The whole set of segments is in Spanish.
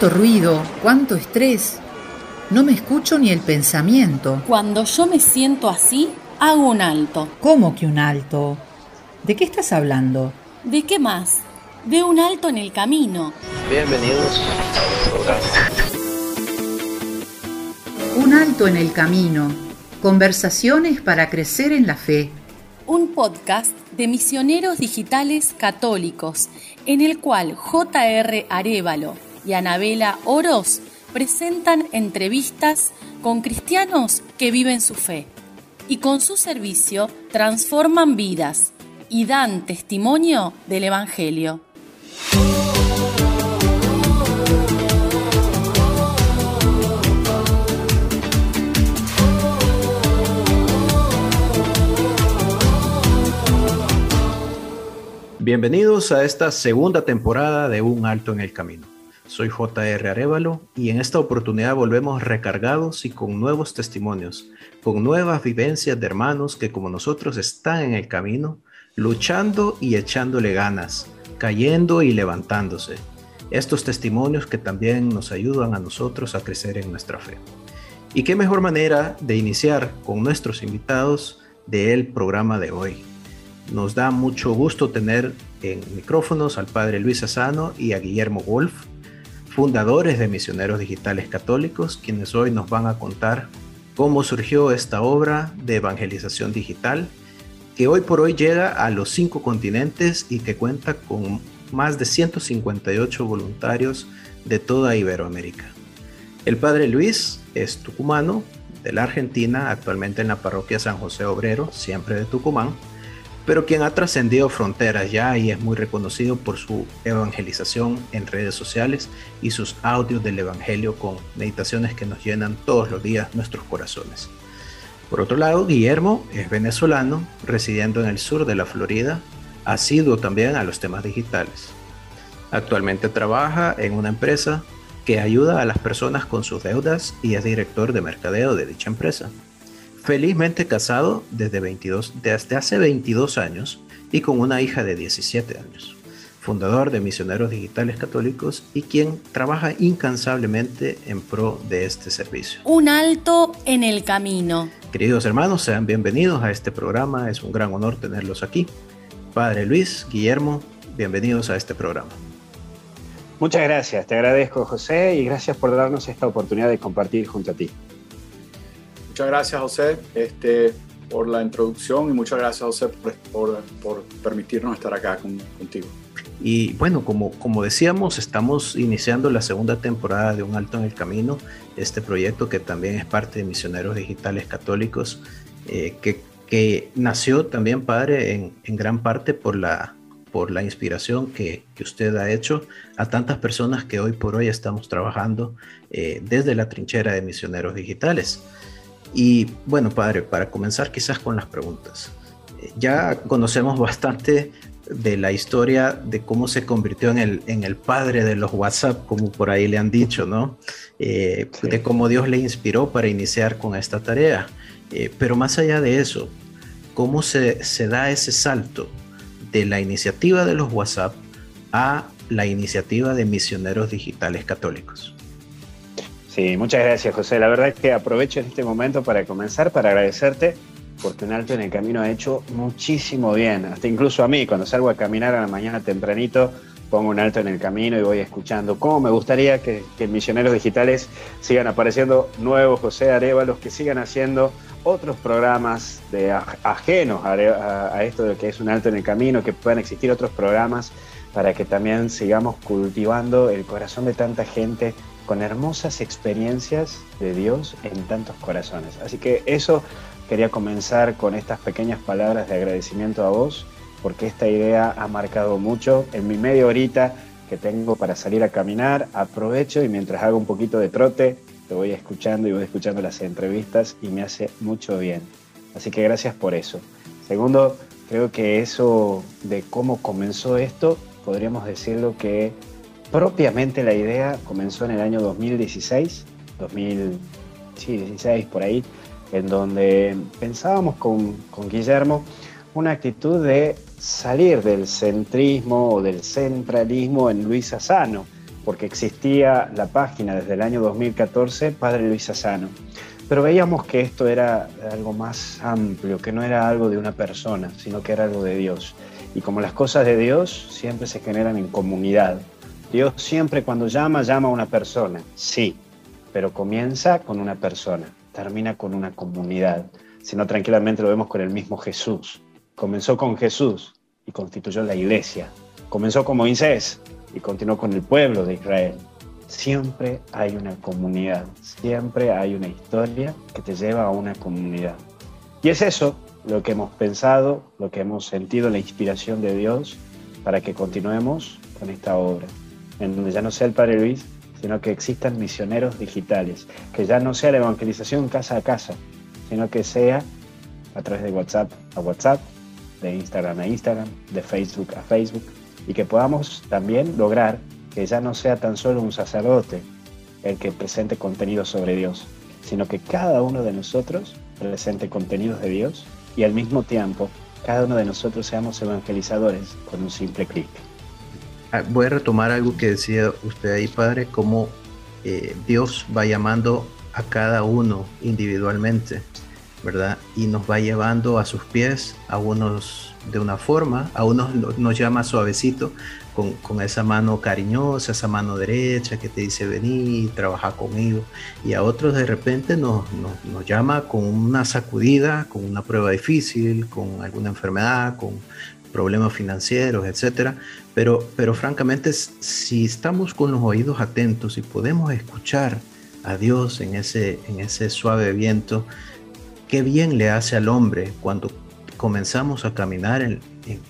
Cuánto ruido, cuánto estrés. No me escucho ni el pensamiento. Cuando yo me siento así, hago un alto. ¿Cómo que un alto? ¿De qué estás hablando? ¿De qué más? De un alto en el camino. Bienvenidos. Un alto en el camino. Conversaciones para crecer en la fe. Un podcast de misioneros digitales católicos, en el cual J.R. Arevalo y Anabela Oroz presentan entrevistas con cristianos que viven su fe y con su servicio transforman vidas y dan testimonio del Evangelio. Bienvenidos a esta segunda temporada de Un Alto en el Camino. Soy JR Arevalo y en esta oportunidad volvemos recargados y con nuevos testimonios, con nuevas vivencias de hermanos que como nosotros están en el camino, luchando y echándole ganas, cayendo y levantándose. Estos testimonios que también nos ayudan a nosotros a crecer en nuestra fe. Y qué mejor manera de iniciar con nuestros invitados del programa de hoy. Nos da mucho gusto tener en micrófonos al padre Luis Asano y a Guillermo Wolf, fundadores de Misioneros Digitales Católicos, quienes hoy nos van a contar cómo surgió esta obra de evangelización digital, que hoy por hoy llega a los cinco continentes y que cuenta con más de 158 voluntarios de toda Iberoamérica. El padre Luis es tucumano, de la Argentina, actualmente en la parroquia San José Obrero, siempre de Tucumán, pero quien ha trascendido fronteras ya y es muy reconocido por su evangelización en redes sociales y sus audios del Evangelio con meditaciones que nos llenan todos los días nuestros corazones. Por otro lado, Guillermo es venezolano, residiendo en el sur de la Florida, asiduo también a los temas digitales. Actualmente trabaja en una empresa que ayuda a las personas con sus deudas y es director de mercadeo de dicha empresa felizmente casado desde, 22, desde hace 22 años y con una hija de 17 años, fundador de Misioneros Digitales Católicos y quien trabaja incansablemente en pro de este servicio. Un alto en el camino. Queridos hermanos, sean bienvenidos a este programa, es un gran honor tenerlos aquí. Padre Luis, Guillermo, bienvenidos a este programa. Muchas gracias, te agradezco José y gracias por darnos esta oportunidad de compartir junto a ti. Muchas gracias, José, este, por la introducción y muchas gracias, José, por, por, permitirnos estar acá contigo. Y bueno, como, como decíamos, estamos iniciando la segunda temporada de Un Alto en el Camino, este proyecto que también es parte de Misioneros Digitales Católicos, eh, que, que, nació también, padre, en, en, gran parte por la, por la inspiración que, que, usted ha hecho a tantas personas que hoy por hoy estamos trabajando eh, desde la trinchera de Misioneros Digitales. Y bueno, padre, para comenzar quizás con las preguntas. Eh, ya conocemos bastante de la historia de cómo se convirtió en el, en el padre de los WhatsApp, como por ahí le han dicho, ¿no? Eh, de cómo Dios le inspiró para iniciar con esta tarea. Eh, pero más allá de eso, ¿cómo se, se da ese salto de la iniciativa de los WhatsApp a la iniciativa de misioneros digitales católicos? Sí, muchas gracias José. La verdad es que aprovecho en este momento para comenzar, para agradecerte, porque un alto en el camino ha hecho muchísimo bien. Hasta incluso a mí, cuando salgo a caminar a la mañana tempranito, pongo un alto en el camino y voy escuchando cómo me gustaría que, Misioneros Digitales sigan apareciendo nuevos José Arevalos, que sigan haciendo otros programas de ajenos a esto de que es un alto en el camino, que puedan existir otros programas para que también sigamos cultivando el corazón de tanta gente con hermosas experiencias de Dios en tantos corazones. Así que eso quería comenzar con estas pequeñas palabras de agradecimiento a vos, porque esta idea ha marcado mucho. En mi media horita que tengo para salir a caminar, aprovecho y mientras hago un poquito de trote, te voy escuchando y voy escuchando las entrevistas y me hace mucho bien. Así que gracias por eso. Segundo, creo que eso de cómo comenzó esto, podríamos decirlo que propiamente la idea comenzó en el año 2016, 2016 por ahí, en donde pensábamos con, con Guillermo una actitud de salir del centrismo o del centralismo en Luis Asano, porque existía la página desde el año 2014, Padre Luis Asano. Pero veíamos que esto era algo más amplio, que no era algo de una persona, sino que era algo de Dios. Y como las cosas de Dios siempre se generan en comunidad. Dios siempre cuando llama, llama a una persona, sí, pero comienza con una persona, termina con una comunidad. Si no, tranquilamente lo vemos con el mismo Jesús. Comenzó con Jesús y constituyó la iglesia. Comenzó con Moisés y continuó con el pueblo de Israel siempre hay una comunidad, siempre hay una historia que te lleva a una comunidad. Y es eso lo que hemos pensado, lo que hemos sentido, la inspiración de Dios para que continuemos con esta obra, en donde ya no sea el Padre Luis, sino que existan misioneros digitales, que ya no sea la evangelización casa a casa, sino que sea a través de WhatsApp a WhatsApp, de Instagram a Instagram, de Facebook a Facebook, y que podamos también lograr que ya no sea tan solo un sacerdote el que presente contenido sobre Dios, sino que cada uno de nosotros presente contenidos de Dios y al mismo tiempo cada uno de nosotros seamos evangelizadores con un simple clic. Ah, voy a retomar algo que decía usted ahí, Padre, cómo eh, Dios va llamando a cada uno individualmente, ¿verdad? Y nos va llevando a sus pies, a unos de una forma, a unos nos llama suavecito, con, esa mano cariñosa, esa mano derecha que te dice vení, trabaja conmigo. Y a otros de repente nos, nos, llama con una sacudida, con una prueba difícil, con alguna enfermedad, con problemas financieros, etcétera. Pero, pero francamente, si estamos con los oídos atentos y podemos escuchar a Dios en ese, en ese suave viento, qué bien le hace al hombre cuando comenzamos a caminar en,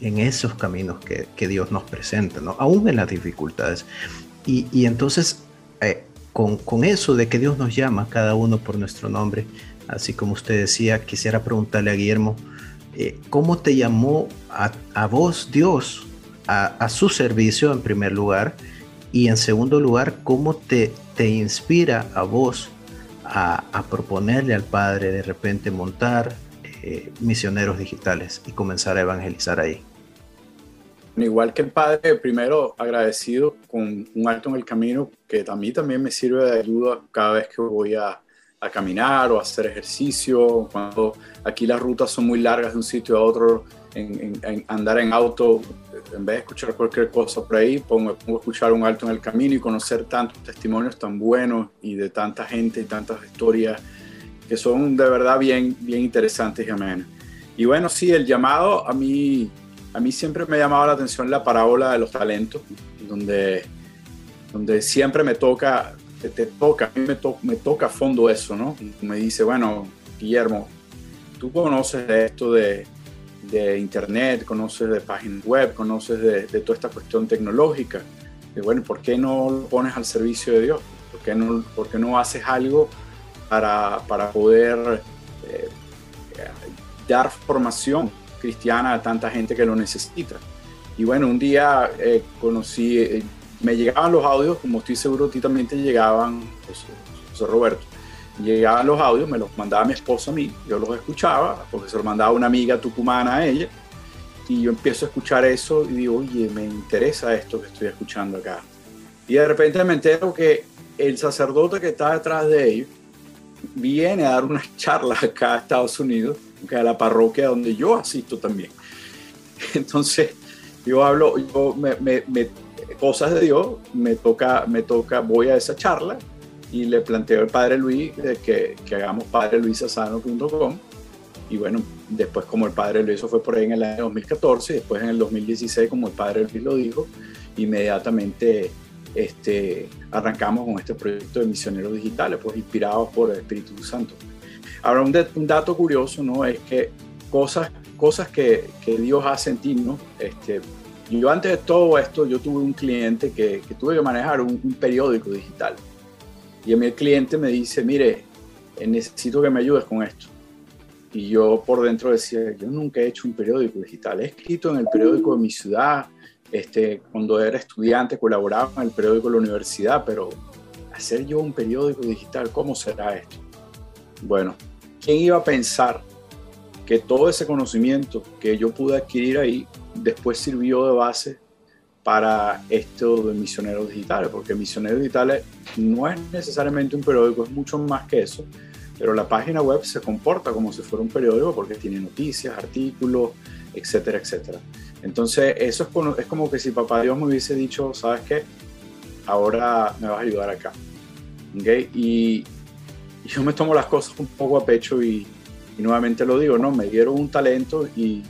en, esos caminos que, que, Dios nos presenta, ¿no? aún en las dificultades. Y, y entonces, eh, con, con, eso de que Dios nos llama cada uno por nuestro nombre, así como usted decía, quisiera preguntarle a Guillermo, eh, ¿cómo te llamó a, a vos Dios a, a, su servicio en primer lugar? Y en segundo lugar, ¿cómo te, te inspira a vos a, a proponerle al Padre de repente montar eh, misioneros digitales y comenzar a evangelizar ahí. Igual que el Padre, primero agradecido con un alto en el camino que a mí también me sirve de ayuda cada vez que voy a, a caminar o hacer ejercicio. Cuando aquí las rutas son muy largas de un sitio a otro, en, andar en auto, en vez de escuchar cualquier cosa por ahí, pongo, pongo, a escuchar un alto en el camino y conocer tantos testimonios tan buenos y de tanta gente y tantas historias que son de verdad bien, bien interesantes y amenas. Y bueno, sí, el llamado a mí, a mí siempre me ha llamado la atención la parábola de los talentos, donde, donde siempre me toca, te, toca, a mí me, toca a fondo eso, ¿no? Me dice, bueno, Guillermo, tú conoces esto de, de Internet, conoces de páginas web, conoces de, de, toda esta cuestión tecnológica. Y bueno, ¿por qué no lo pones al servicio de Dios? ¿Por qué no, por qué no haces algo para, para poder eh, dar formación cristiana a tanta gente que lo necesita. Y bueno, un día eh, conocí, eh, me llegaban los audios, como estoy seguro a ti también te llegaban, José, José Roberto, llegaban los audios, me los mandaba mi esposa a mí, yo los escuchaba, porque se los mandaba una amiga tucumana a ella, y yo empiezo a escuchar eso y digo, oye, me interesa esto que estoy escuchando acá. Y de repente me entero que el sacerdote que está detrás de ellos viene a dar unas charlas acá a Estados Unidos, a la parroquia donde yo asisto también. Entonces, yo hablo, yo me, cosas de Dios, me toca, me toca, voy a esa charla y le planteo al Padre Luis de que, que hagamos padreluisasano.com y bueno, después como el Padre Luis, eso fue por ahí en el año 2014, después en el 2016 como el Padre Luis lo dijo, inmediatamente este, arrancamos con este proyecto de misioneros digitales, pues inspirados por el Espíritu Santo. Ahora, un, un dato curioso, ¿no? Es que cosas, cosas que, que Dios hace en ti, ¿no? Este, yo antes de todo esto, yo tuve un cliente que, que tuve que manejar un, un, periódico digital. Y a mí el cliente me dice, mire, eh, necesito que me ayudes con esto. Y yo por dentro decía, yo nunca he hecho un periódico digital. He escrito en el periódico de mi ciudad, este, cuando era estudiante colaboraba en el periódico de la universidad, pero hacer yo un periódico digital, ¿cómo será esto? Bueno, ¿quién iba a pensar que todo ese conocimiento que yo pude adquirir ahí después sirvió de base para esto de misioneros digitales, porque misioneros digitales no es necesariamente un periódico, es mucho más que eso, pero la página web se comporta como si fuera un periódico porque tiene noticias, artículos, etcétera, etcétera. Entonces, eso es como, que si papá Dios me hubiese dicho, ¿sabes qué? Ahora me vas a ayudar acá. ¿Okay? Y, yo me tomo las cosas un poco a pecho y, y nuevamente lo digo, ¿no? Me dieron un talento y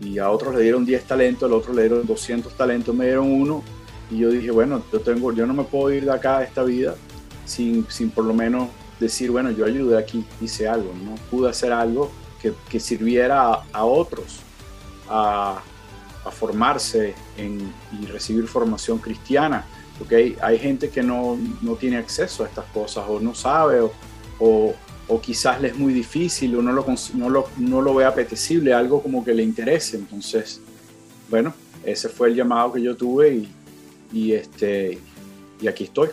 y a otros le dieron 10 talentos, al otro le dieron 200 talentos, me dieron uno y yo dije, bueno, yo, tengo, yo no me puedo ir de acá de esta vida sin, sin por lo menos decir, bueno, yo ayudé aquí, hice algo, ¿no? Pude hacer algo que, que sirviera a, otros a, a formarse en, y recibir formación cristiana, porque hay, gente que no, no, tiene acceso a estas cosas o no sabe o, o o quizás le es muy difícil o no lo, no lo, no lo ve apetecible, algo como que le interese. Entonces, bueno, ese fue el llamado que yo tuve y, y este, y aquí estoy.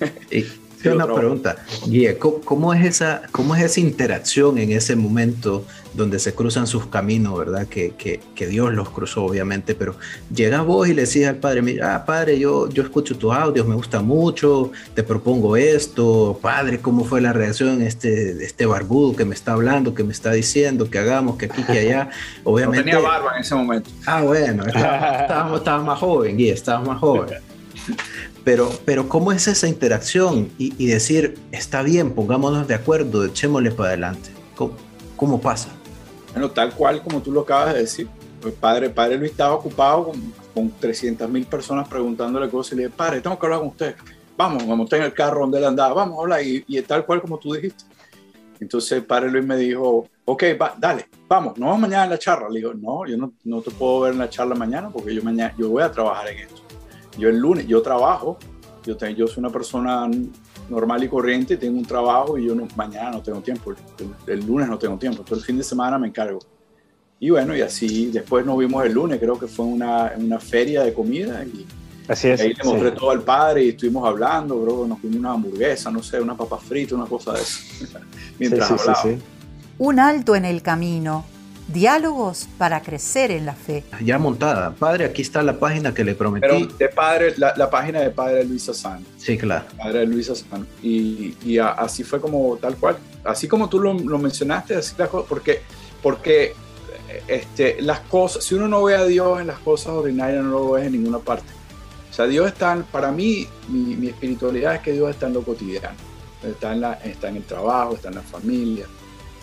una pregunta, Guía, ¿cómo, es esa, ¿cómo es esa interacción en ese momento donde se cruzan sus caminos, verdad? Que, que, que Dios los cruzó, obviamente, pero llega vos y le decís al padre, mira, ah, padre, yo, yo escucho tus audios, me gusta mucho, te propongo esto, padre, ¿cómo fue la reacción este, este barbudo que me está hablando, que me está diciendo que hagamos, que aquí, que allá? Obviamente. No tenía barba en ese momento. Ah, bueno, estábamos, estábamos más joven, Guía, estábamos más joven. Pero, pero ¿cómo es esa interacción y, decir, está bien, pongámonos de acuerdo, echémosle para adelante? ¿Cómo, pasa? Bueno, tal cual como tú lo acabas de decir. El padre, padre Luis estaba ocupado con, con 300 mil personas preguntándole cosas y le dije, padre, tengo que hablar con usted. Vamos, vamos, en el carro donde él andaba, vamos a hablar. Y, y tal cual como tú dijiste. Entonces padre Luis me dijo, ok, va, dale, vamos, nos vamos mañana en la charla. Le digo, no, yo no, no te puedo ver en la charla mañana porque yo, mañana, yo voy a trabajar en esto. Yo el lunes, yo trabajo, yo, yo soy una persona normal y corriente, tengo un trabajo y yo no, mañana no tengo tiempo, el, lunes no tengo tiempo, todo el fin de semana me encargo. Y bueno, y así después nos vimos el lunes, creo que fue una, una feria de comida y así es, ahí le mostré todo al padre y estuvimos hablando, bro, nos comimos una hamburguesa, no sé, una papa frita, una cosa de eso, mientras sí, Un alto en el camino Diálogos para crecer en la fe. Ya montada. Padre, aquí está la página que le prometí. Pero de padre, la, página de Padre Luis Asán. Sí, claro. Padre Luis Asán. Y, y así fue como tal cual. Así como tú lo, mencionaste, así la porque, porque este, las cosas, si uno no ve a Dios en las cosas ordinarias, no lo ves en ninguna parte. O sea, Dios está, para mí, mi, mi espiritualidad es que Dios está en lo cotidiano. Está en, la, está en el trabajo, está en la familia,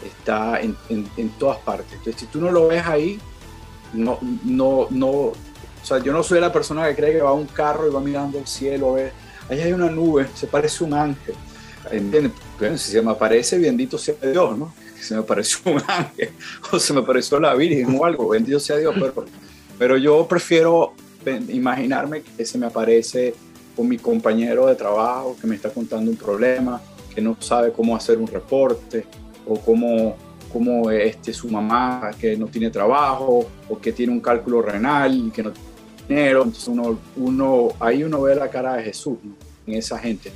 está en, en, todas partes. Entonces, si tú no lo ves ahí, no, no, no, o sea, yo no soy la persona que cree que va a un carro y va mirando el cielo a ver, ahí hay una nube, se parece un ángel. ¿Entiendes? si se me aparece, bendito sea Dios, ¿no? Se me apareció un ángel o se me apareció la Virgen o algo, bendito sea Dios, pero, pero yo prefiero imaginarme que se me aparece con mi compañero de trabajo que me está contando un problema, que no sabe cómo hacer un reporte, o como como este, su mamá que no tiene trabajo o que tiene un cálculo renal y que no tiene dinero. Entonces uno, uno, ahí uno ve la cara de Jesús en esa gente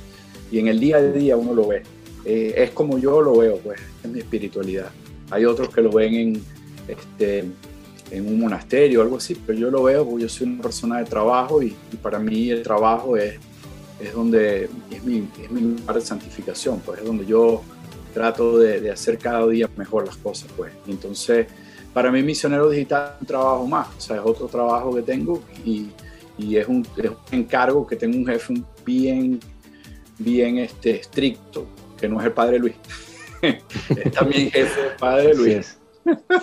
y en el día a día uno lo ve. Eh, es como yo lo veo, pues, es mi espiritualidad. Hay otros que lo ven en, este, en un monasterio o algo así, pero yo lo veo porque yo soy una persona de trabajo y, para mí el trabajo es, es donde es mi, es mi lugar de santificación, pues es donde yo trato de, hacer cada día mejor las cosas, pues. entonces, para mí misionero digital es un trabajo más, o sea, es otro trabajo que tengo y, y es, un, es, un, encargo que tengo un jefe bien, bien este, estricto, que no es el padre Luis. es también jefe del padre Luis.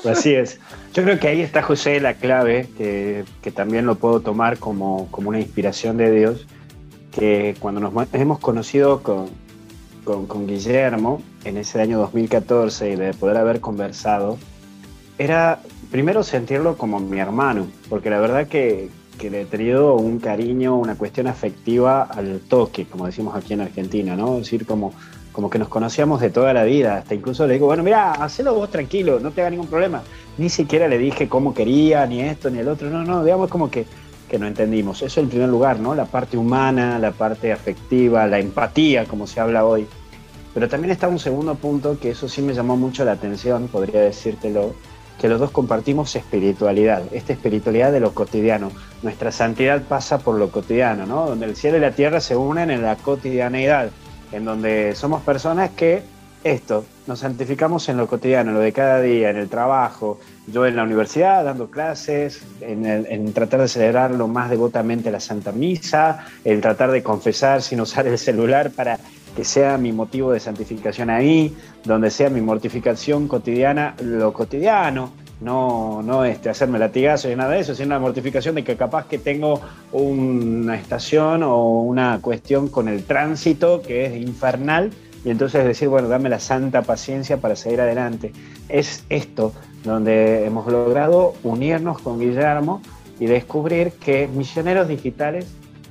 Así es. Yo creo que ahí está José la clave, que, que también lo puedo tomar como, como, una inspiración de Dios, que cuando nos hemos conocido con, con, con Guillermo, en ese año 2014 y de poder haber conversado, era primero sentirlo como mi hermano, porque la verdad que, que le he tenido un cariño, una cuestión afectiva al toque, como decimos aquí en Argentina, ¿no? Es decir, como, como que nos conocíamos de toda la vida, hasta incluso le digo, bueno, mira, hacelo vos tranquilo, no te haga ningún problema. Ni siquiera le dije cómo quería, ni esto, ni el otro, no, no, digamos como que, que no entendimos. Eso en primer lugar, ¿no? La parte humana, la parte afectiva, la empatía, como se habla hoy. Pero también está un segundo punto que eso sí me llamó mucho la atención, podría decírtelo, que los dos compartimos espiritualidad, esta espiritualidad de lo cotidiano. Nuestra santidad pasa por lo cotidiano, ¿no? Donde el cielo y la tierra se unen en la cotidianeidad, en donde somos personas que esto, nos santificamos en lo cotidiano, en lo de cada día, en el trabajo, yo en la universidad dando clases, en, tratar de celebrar lo más devotamente la Santa Misa, en tratar de confesar sin usar el celular para que sea mi motivo de santificación ahí, donde sea mi mortificación cotidiana, lo cotidiano, no, no este, hacerme latigazo y nada de eso, sino una mortificación de que capaz que tengo una estación o una cuestión con el tránsito que es infernal y entonces decir, bueno, dame la santa paciencia para seguir adelante. Es esto donde hemos logrado unirnos con Guillermo y descubrir que Misioneros Digitales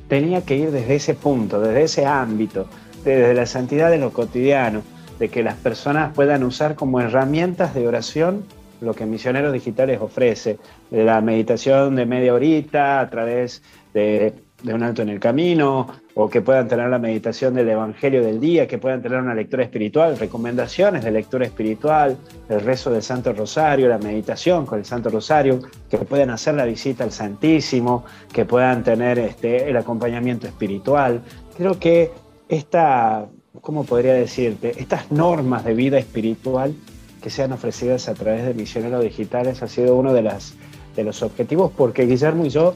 tenía que ir desde ese punto, desde ese ámbito, desde la santidad de lo cotidiano, de que las personas puedan usar como herramientas de oración lo que Misioneros Digitales ofrece, de la meditación de media horita a través de, un alto en el camino, o que puedan tener la meditación del Evangelio del día, que puedan tener una lectura espiritual, recomendaciones de lectura espiritual, el rezo del Santo Rosario, la meditación con el Santo Rosario, que puedan hacer la visita al Santísimo, que puedan tener este, el acompañamiento espiritual. Creo que esta, ¿cómo podría decirte? Estas normas de vida espiritual que sean ofrecidas a través de misioneros digitales ha sido uno de, las, de los objetivos porque Guillermo y yo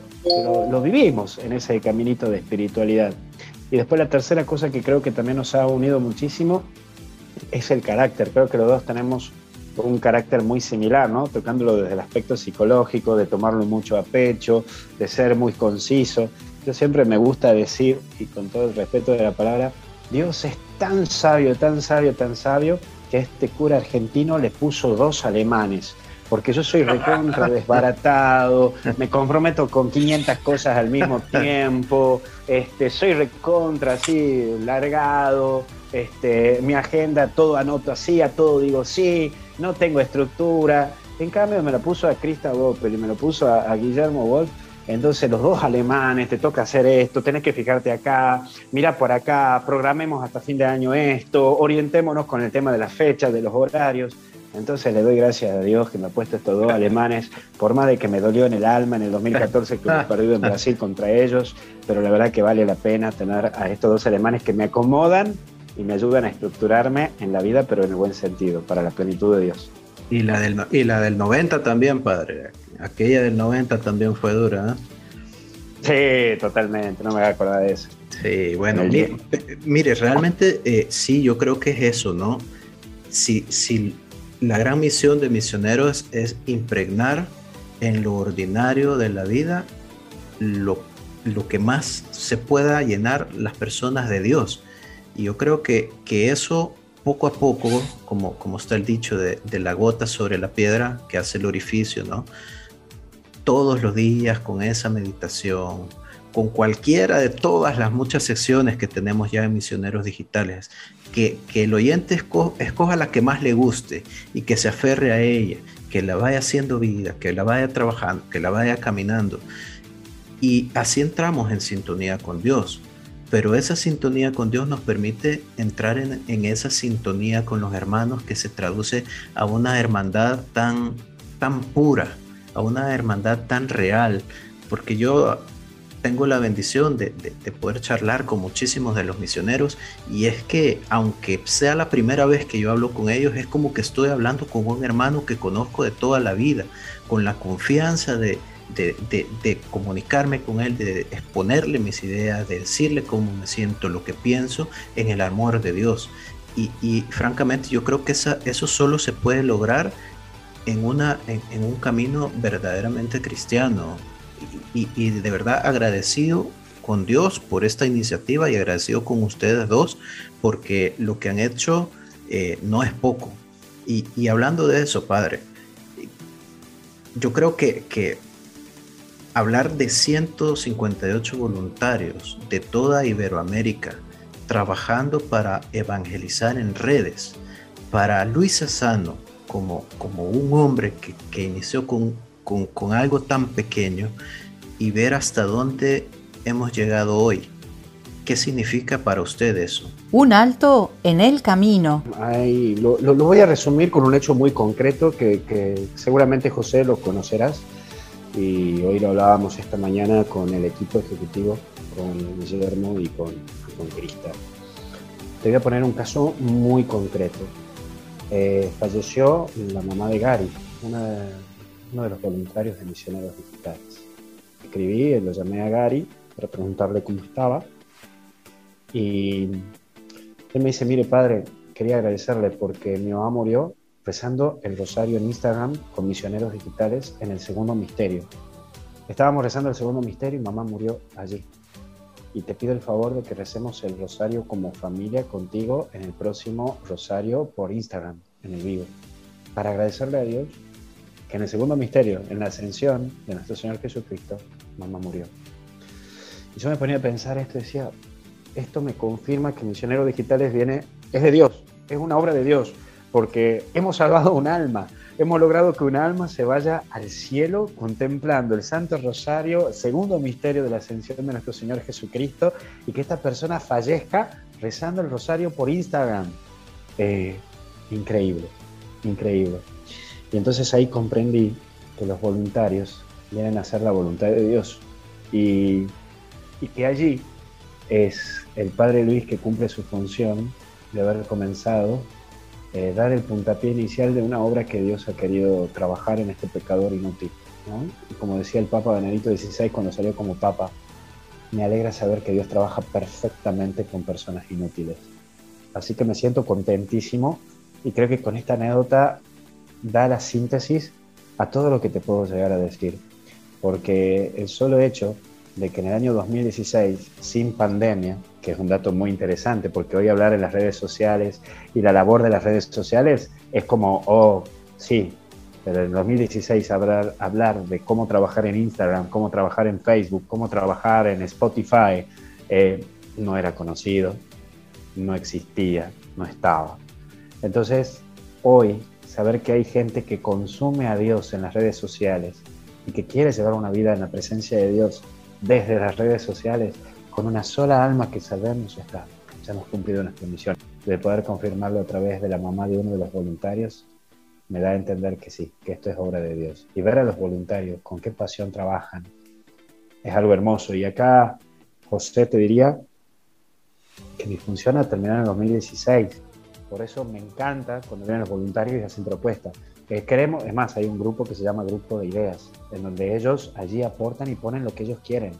lo, vivimos en ese caminito de espiritualidad. Y después la tercera cosa que creo que también nos ha unido muchísimo es el carácter. Creo que los dos tenemos un carácter muy similar, ¿no? Tocándolo desde el aspecto psicológico, de tomarlo mucho a pecho, de ser muy conciso. Yo siempre me gusta decir, y con todo el respeto de la palabra, Dios es tan sabio, tan sabio, tan sabio, que este cura argentino le puso dos alemanes, porque yo soy recontra desbaratado, me comprometo con 500 cosas al mismo tiempo, este, soy recontra así, largado, este, mi agenda todo anoto así, a todo digo sí, no tengo estructura. En cambio me lo puso a Krista Goppel y me lo puso a, a Guillermo Wolf entonces los dos alemanes, te toca hacer esto, tenés que fijarte acá, mira por acá, programemos hasta fin de año esto, orientémonos con el tema de las fechas, de los horarios. Entonces le doy gracias a Dios que me ha puesto estos dos alemanes, por más de que me dolió en el alma en el 2014 que hemos perdido en Brasil contra ellos, pero la verdad que vale la pena tener a estos dos alemanes que me acomodan y me ayudan a estructurarme en la vida, pero en el buen sentido, para la plenitud de Dios. Y la del, y la del 90 también, padre. Aquella del 90 también fue dura. ¿eh? Sí, totalmente, no me voy a acordar de eso. Sí, bueno, mire, realmente eh, sí, yo creo que es eso, ¿no? Si, si la gran misión de misioneros es impregnar en lo ordinario de la vida lo, lo que más se pueda llenar las personas de Dios. Y yo creo que, que eso poco a poco, como, como está el dicho de, de, la gota sobre la piedra que hace el orificio, ¿no? todos los días con esa meditación, con cualquiera de todas las muchas secciones que tenemos ya en Misioneros Digitales, que, el oyente escoja la que más le guste y que se aferre a ella, que la vaya haciendo vida, que la vaya trabajando, que la vaya caminando. Y así entramos en sintonía con Dios. Pero esa sintonía con Dios nos permite entrar en, en esa sintonía con los hermanos que se traduce a una hermandad tan, tan pura, a una hermandad tan real, porque yo tengo la bendición de, poder charlar con muchísimos de los misioneros y es que aunque sea la primera vez que yo hablo con ellos, es como que estoy hablando con un hermano que conozco de toda la vida, con la confianza de, de, comunicarme con él, de exponerle mis ideas, de decirle cómo me siento, lo que pienso en el amor de Dios. Y, francamente yo creo que esa, eso solo se puede lograr en, una, en, un camino verdaderamente cristiano y, de verdad agradecido con Dios por esta iniciativa y agradecido con ustedes dos porque lo que han hecho eh, no es poco. Y, hablando de eso, Padre, yo creo que, hablar de 158 voluntarios de toda Iberoamérica trabajando para evangelizar en redes, para Luis Sano, como, como un hombre que, que inició con, con, con, algo tan pequeño y ver hasta dónde hemos llegado hoy. ¿Qué significa para usted eso? Un alto en el camino. lo, voy a resumir con un hecho muy concreto que, seguramente José lo conocerás y hoy lo hablábamos esta mañana con el equipo ejecutivo, con Guillermo y con, con Crista. Te voy a poner un caso muy concreto. Eh, falleció la mamá de Gary, uno de los voluntarios de Misioneros Digitales. Escribí, lo llamé a Gary para preguntarle cómo estaba y él me dice, mire padre, quería agradecerle porque mi mamá murió rezando el rosario en Instagram con misioneros digitales en el segundo misterio. Estábamos rezando el segundo misterio y mamá murió allí. Y te pido el favor de que recemos el rosario como familia contigo en el próximo rosario por Instagram, en el vivo. Para agradecerle a Dios que en el segundo misterio, en la ascensión de nuestro Señor Jesucristo, mamá murió. Y yo me ponía a pensar esto decía, esto me confirma que Misioneros Digitales viene, es de Dios, es una obra de Dios, porque hemos salvado un alma, hemos logrado que un alma se vaya al cielo contemplando el Santo Rosario, segundo misterio de la ascensión de nuestro Señor Jesucristo, y que esta persona fallezca rezando el rosario por Instagram. Eh, increíble, increíble. Y entonces ahí comprendí que los voluntarios vienen a hacer la voluntad de Dios y, y que allí es el Padre Luis que cumple su función de haber comenzado eh, dar el puntapié inicial de una obra que Dios ha querido trabajar en este pecador inútil. Y como decía el Papa Benedicto XVI cuando salió como Papa, me alegra saber que Dios trabaja perfectamente con personas inútiles. Así que me siento contentísimo y creo que con esta anécdota da la síntesis a todo lo que te puedo llegar a decir. Porque el solo hecho de que en el año 2016, sin pandemia, que es un dato muy interesante, porque hoy hablar en las redes sociales y la labor de las redes sociales es como, oh, sí, pero en 2016 hablar, de cómo trabajar en Instagram, cómo trabajar en Facebook, cómo trabajar en Spotify, eh, no era conocido, no existía, no estaba. Entonces, hoy, saber que hay gente que consume a Dios en las redes sociales y que quiere llevar una vida en la presencia de Dios desde las redes sociales, con una sola alma que sabemos ya está, ya hemos cumplido nuestra misión. De poder confirmarlo a través de la mamá de uno de los voluntarios, me da a entender que sí, que esto es obra de Dios. Y ver a los voluntarios con qué pasión trabajan es algo hermoso. Y acá, José, te diría que mi función ha terminado en el 2016. Por eso me encanta cuando vienen los voluntarios y hacen propuestas queremos, es más, hay un grupo que se llama Grupo de Ideas, en donde ellos allí aportan y ponen lo que ellos quieren.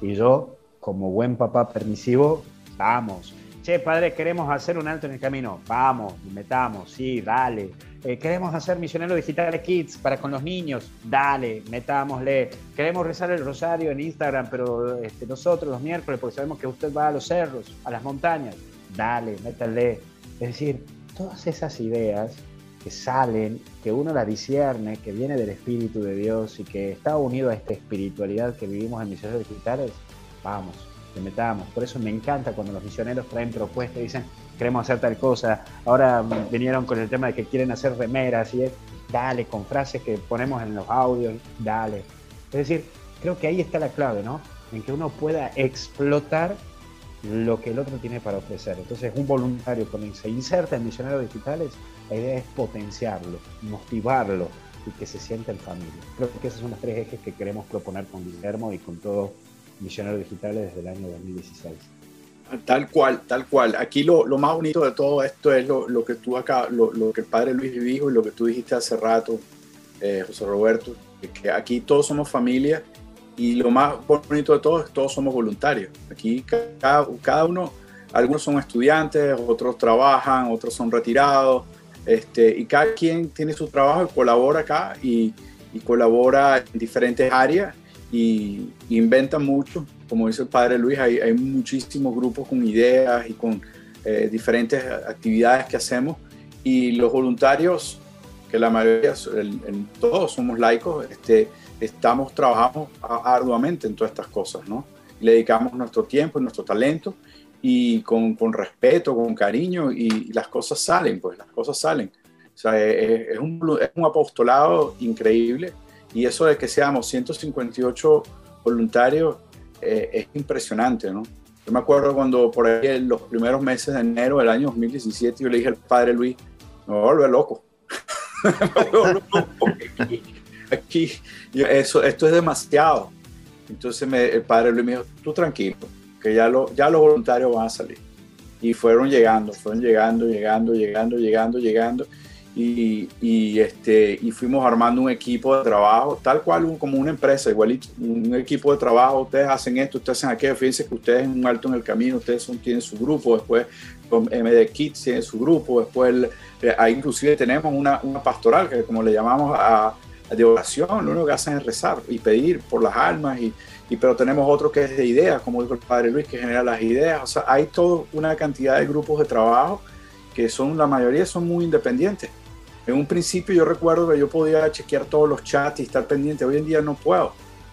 Y yo, como buen papá permisivo, vamos. Che, padre, queremos hacer un alto en el camino. Vamos, metamos, sí, dale. Eh, queremos hacer misioneros digitales kids para con los niños. Dale, metámosle. Queremos rezar el rosario en Instagram, pero este, nosotros los miércoles, porque sabemos que usted va a los cerros, a las montañas. Dale, métale. Es decir, todas esas ideas que salen, que uno la discierne, que viene del Espíritu de Dios y que está unido a esta espiritualidad que vivimos en misioneros digitales, vamos, le metamos. Por eso me encanta cuando los misioneros traen propuestas y dicen, queremos hacer tal cosa. Ahora vinieron con el tema de que quieren hacer remeras y es, dale, con frases que ponemos en los audios, dale. Es decir, creo que ahí está la clave, ¿no? En que uno pueda explotar lo que el otro tiene para ofrecer. Entonces, un voluntario cuando se inserta en misioneros digitales, la idea es potenciarlo, motivarlo y que se sienta en familia. Creo que esos son los tres ejes que queremos proponer con Guillermo y con todos Misioneros Digitales desde el año 2016. Tal cual, tal cual. Aquí lo, lo más bonito de todo esto es lo, lo que tú acá, lo, lo, que el padre Luis dijo y lo que tú dijiste hace rato, eh, José Roberto, que aquí todos somos familia y lo más bonito de todo es todos somos voluntarios. Aquí cada, cada uno, algunos son estudiantes, otros trabajan, otros son retirados, este, y cada quien tiene su trabajo y colabora acá y, colabora en diferentes áreas y, inventa mucho. Como dice el padre Luis, hay, hay muchísimos grupos con ideas y con eh, diferentes actividades que hacemos y los voluntarios, que la mayoría, en, todos somos laicos, este, estamos, trabajamos arduamente en todas estas cosas, ¿no? Le dedicamos nuestro tiempo y nuestro talento y con, con, respeto, con cariño y las cosas salen, pues las cosas salen. O sea, es, un, es un apostolado increíble y eso de que seamos 158 voluntarios eh, es impresionante, ¿no? Yo me acuerdo cuando por ahí en los primeros meses de enero del año 2017 yo le dije al padre Luis, me voy a volver loco. aquí, eso, esto es demasiado. Entonces me, el padre Luis me dijo, tú tranquilo, que ya, lo, ya los voluntarios van a salir. Y fueron llegando, fueron llegando, llegando, llegando, llegando, llegando. Y, y, este, y fuimos armando un equipo de trabajo, tal cual como una empresa, igualito, un equipo de trabajo, ustedes hacen esto, ustedes hacen aquello, fíjense que ustedes en un alto en el camino, ustedes son, tienen su grupo, después MD Kids tiene su grupo, después eh, ahí inclusive tenemos una, una pastoral, que como le llamamos a, de oración, lo único que hacen es rezar y pedir por las almas, y, y, pero tenemos otro que es de ideas, como dijo el Padre Luis, que genera las ideas, o sea, hay toda una cantidad de grupos de trabajo que son, la mayoría son muy independientes. En un principio yo recuerdo que yo podía chequear todos los chats y estar pendiente, hoy en día no puedo.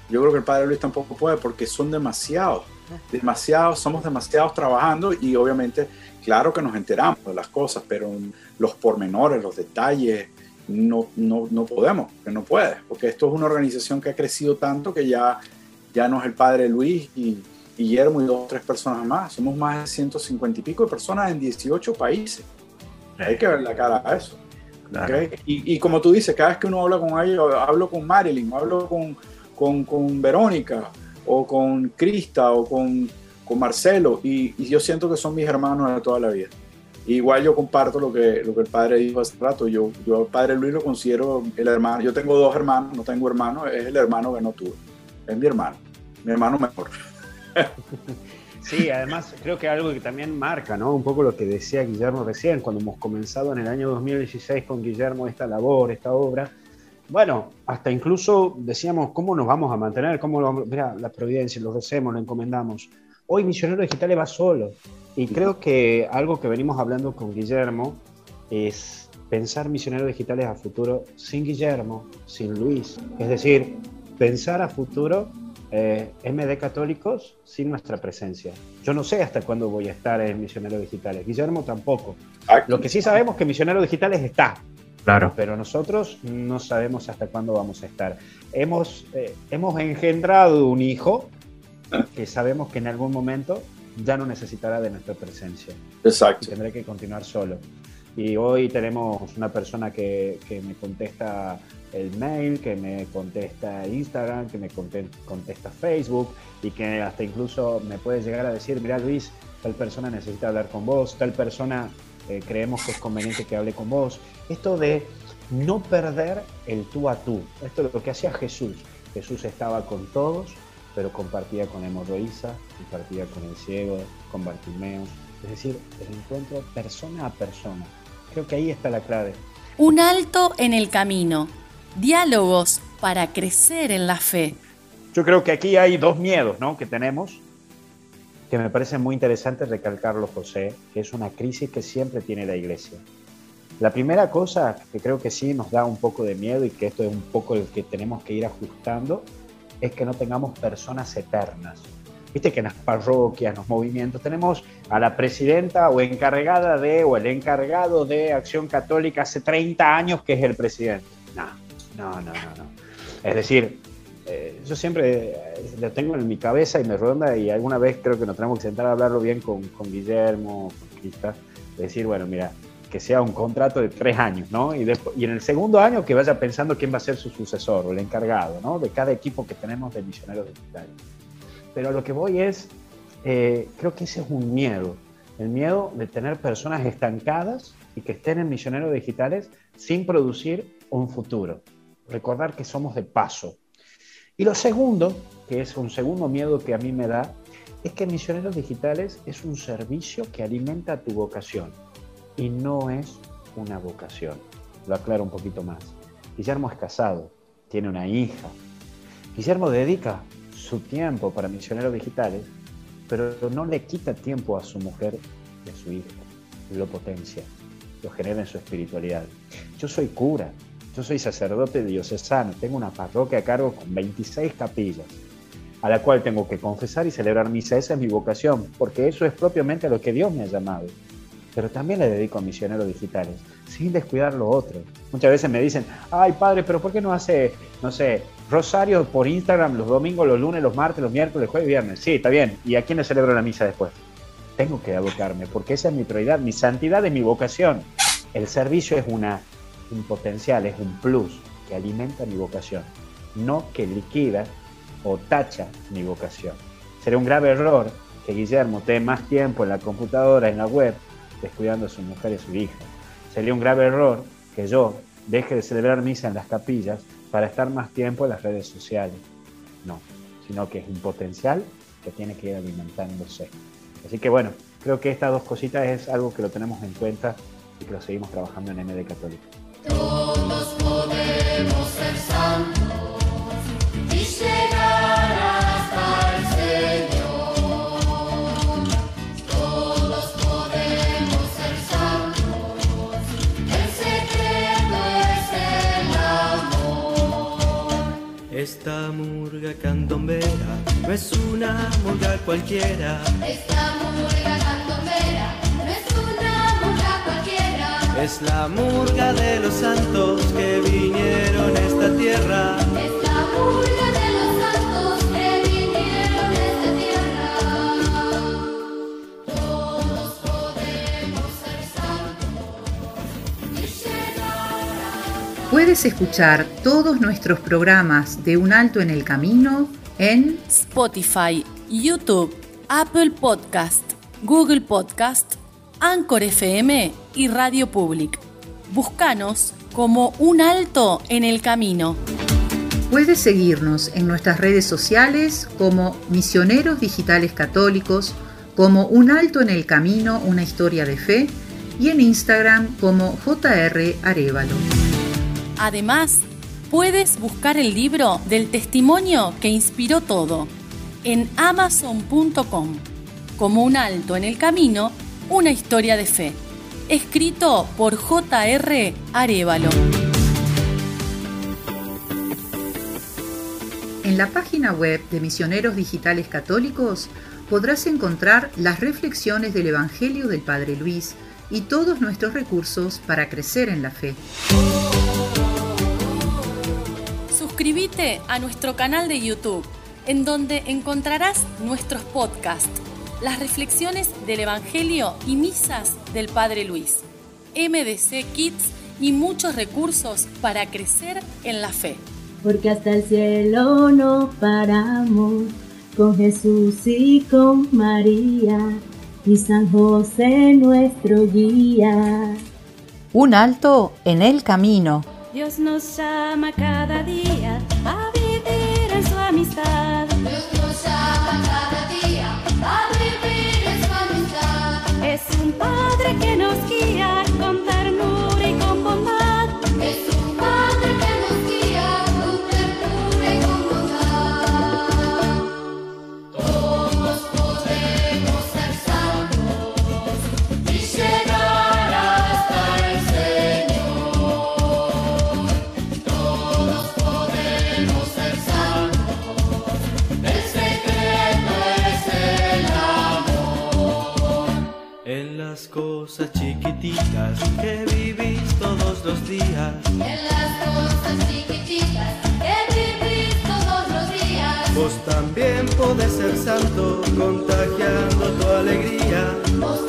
Yo creo que el Padre Luis tampoco puede porque son demasiados, demasiados, somos demasiados trabajando y obviamente, claro que nos enteramos de las cosas, pero los pormenores, los detalles, no, no, no podemos, que no puede, porque esto es una organización que ha crecido tanto que ya, ya no es el padre Luis y, Guillermo y dos o tres personas más, somos más de 150 y pico de personas en 18 países. Hay que ver la cara a eso. Y, y, como tú dices, cada vez que uno habla con ellos, hablo con Marilyn, hablo con, con, con Verónica, o con Crista, o con, con Marcelo, y, y, yo siento que son mis hermanos de toda la vida. Igual yo comparto lo que, lo que el padre dijo hace rato. Yo, yo al padre Luis lo considero el hermano. Yo tengo dos hermanos, no tengo hermanos, es el hermano que no tuve. Es mi hermano, mi hermano mejor. Sí, además creo que algo que también marca, ¿no? Un poco lo que decía Guillermo recién, cuando hemos comenzado en el año 2016 con Guillermo esta labor, esta obra. Bueno, hasta incluso decíamos cómo nos vamos a mantener, cómo lo mira, la providencia, lo recemos, lo encomendamos. Hoy Misionero Digital va solo. Y creo que algo que venimos hablando con Guillermo es pensar misioneros digitales a futuro sin Guillermo, sin Luis. Es decir, pensar a futuro eh, MD Católicos sin nuestra presencia. Yo no sé hasta cuándo voy a estar en Misioneros Digitales. Guillermo tampoco. Lo que sí sabemos es que Misioneros Digitales está. Claro. Pero nosotros no sabemos hasta cuándo vamos a estar. Hemos, eh, hemos engendrado un hijo que sabemos que en algún momento ya no necesitará de nuestra presencia. Exacto. tendré que continuar solo. Y hoy tenemos una persona que, que, me contesta el mail, que me contesta Instagram, que me contesta Facebook y que hasta incluso me puede llegar a decir, mira Luis, tal persona necesita hablar con vos, tal persona eh, creemos que es conveniente que hable con vos. Esto de no perder el tú a tú. Esto es lo que hacía Jesús. Jesús estaba con todos, pero compartía con Hemorroísa, compartía con el ciego, con Bartimeus, es decir, el encuentro persona a persona. Creo que ahí está la clave. Un alto en el camino, diálogos para crecer en la fe. Yo creo que aquí hay dos miedos ¿no? que tenemos, que me parece muy interesante recalcarlo, José, que es una crisis que siempre tiene la iglesia. La primera cosa que creo que sí nos da un poco de miedo y que esto es un poco el que tenemos que ir ajustando es que no tengamos personas eternas. Viste que en las parroquias, en los movimientos, tenemos a la presidenta o encargada de, o el encargado de Acción Católica hace 30 años que es el presidente. No, no, no, no. no. Es decir, eh, yo siempre eh, lo tengo en mi cabeza y me ronda y alguna vez creo que nos tenemos que sentar a hablarlo bien con, con Guillermo, con decir, bueno, mira, que sea un contrato de tres años, ¿no? Y, después, y en el segundo año que vaya pensando quién va a ser su sucesor o el encargado, ¿no? De cada equipo que tenemos de misioneros digitales. Pero lo que voy es, eh, creo que ese es un miedo, el miedo de tener personas estancadas y que estén en misioneros digitales sin producir un futuro. Recordar que somos de paso. Y lo segundo, que es un segundo miedo que a mí me da, es que Misioneros Digitales es un servicio que alimenta tu vocación y no es una vocación. Lo aclaro un poquito más. Guillermo es casado, tiene una hija. Guillermo dedica su tiempo para misioneros digitales, pero no le quita tiempo a su mujer y a su hija. Lo potencia, lo genera en su espiritualidad. Yo soy cura, yo soy sacerdote diocesano, tengo una parroquia a cargo con 26 capillas, a la cual tengo que confesar y celebrar misa. Esa es mi vocación, porque eso es propiamente lo que Dios me ha llamado. Pero también le dedico a misioneros digitales, sin descuidar lo otro. Muchas veces me dicen, ay padre, pero ¿por qué no hace, no sé, rosario por Instagram los domingos, los lunes, los martes, los miércoles, jueves y viernes? Sí, está bien. ¿Y a quién le celebro la misa después? Tengo que abocarme, porque esa es mi prioridad, mi santidad es mi vocación. El servicio es una, un potencial, es un plus que alimenta mi vocación, no que liquida o tacha mi vocación. Sería un grave error que Guillermo esté más tiempo en la computadora, en la web, descuidando a su mujer y a su hija. Sería un grave error que yo deje de celebrar misa en las capillas para estar más tiempo en las redes sociales. No, sino que es un potencial que tiene que ir alimentándose. Así que bueno, creo que estas dos cositas es algo que lo tenemos en cuenta y que lo seguimos trabajando en MD Católico. Todos podemos ser santos Esta murga candombera no es una murga cualquiera. Esta murga candombera no es una murga cualquiera. Es la murga de los santos que vinieron a esta tierra. Es la murga Puedes escuchar todos nuestros programas de Un Alto en el Camino en Spotify, YouTube, Apple Podcast, Google Podcast, Anchor FM y Radio Public. Búscanos como Un Alto en el Camino. Puedes seguirnos en nuestras redes sociales como Misioneros Digitales Católicos, como Un Alto en el Camino, una historia de fe, y en Instagram como JR Arevalo. Además, puedes buscar el libro del testimonio que inspiró todo en amazon.com como un alto en el camino, una historia de fe. Escrito por J.R. Arevalo. En la página web de Misioneros Digitales Católicos podrás encontrar las reflexiones del Evangelio del Padre Luis y todos nuestros recursos para crecer en la fe. Suscríbete a nuestro canal de YouTube, en donde encontrarás nuestros podcasts, las reflexiones del Evangelio y misas del Padre Luis, MDC Kids y muchos recursos para crecer en la fe. porque hasta el cielo no paramos, con Jesús y con María, y San José nuestro guía. Un alto en el camino. Dios nos llama cada día a vivir en su amistad. Dios nos llama cada día a vivir en su amistad. Es un Padre que chiquititas que vivís todos los días. En las cosas chiquititas que vivís todos los días. Vos también podés ser santo contagiando tu alegría. Vos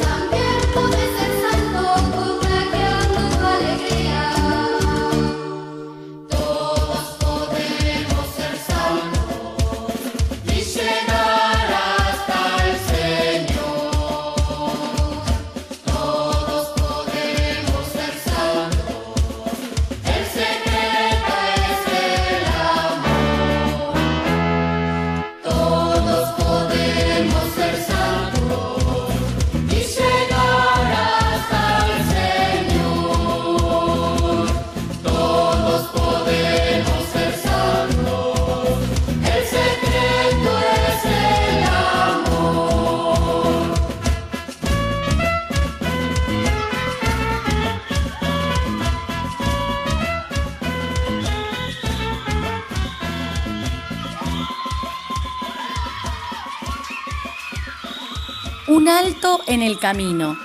en el camino.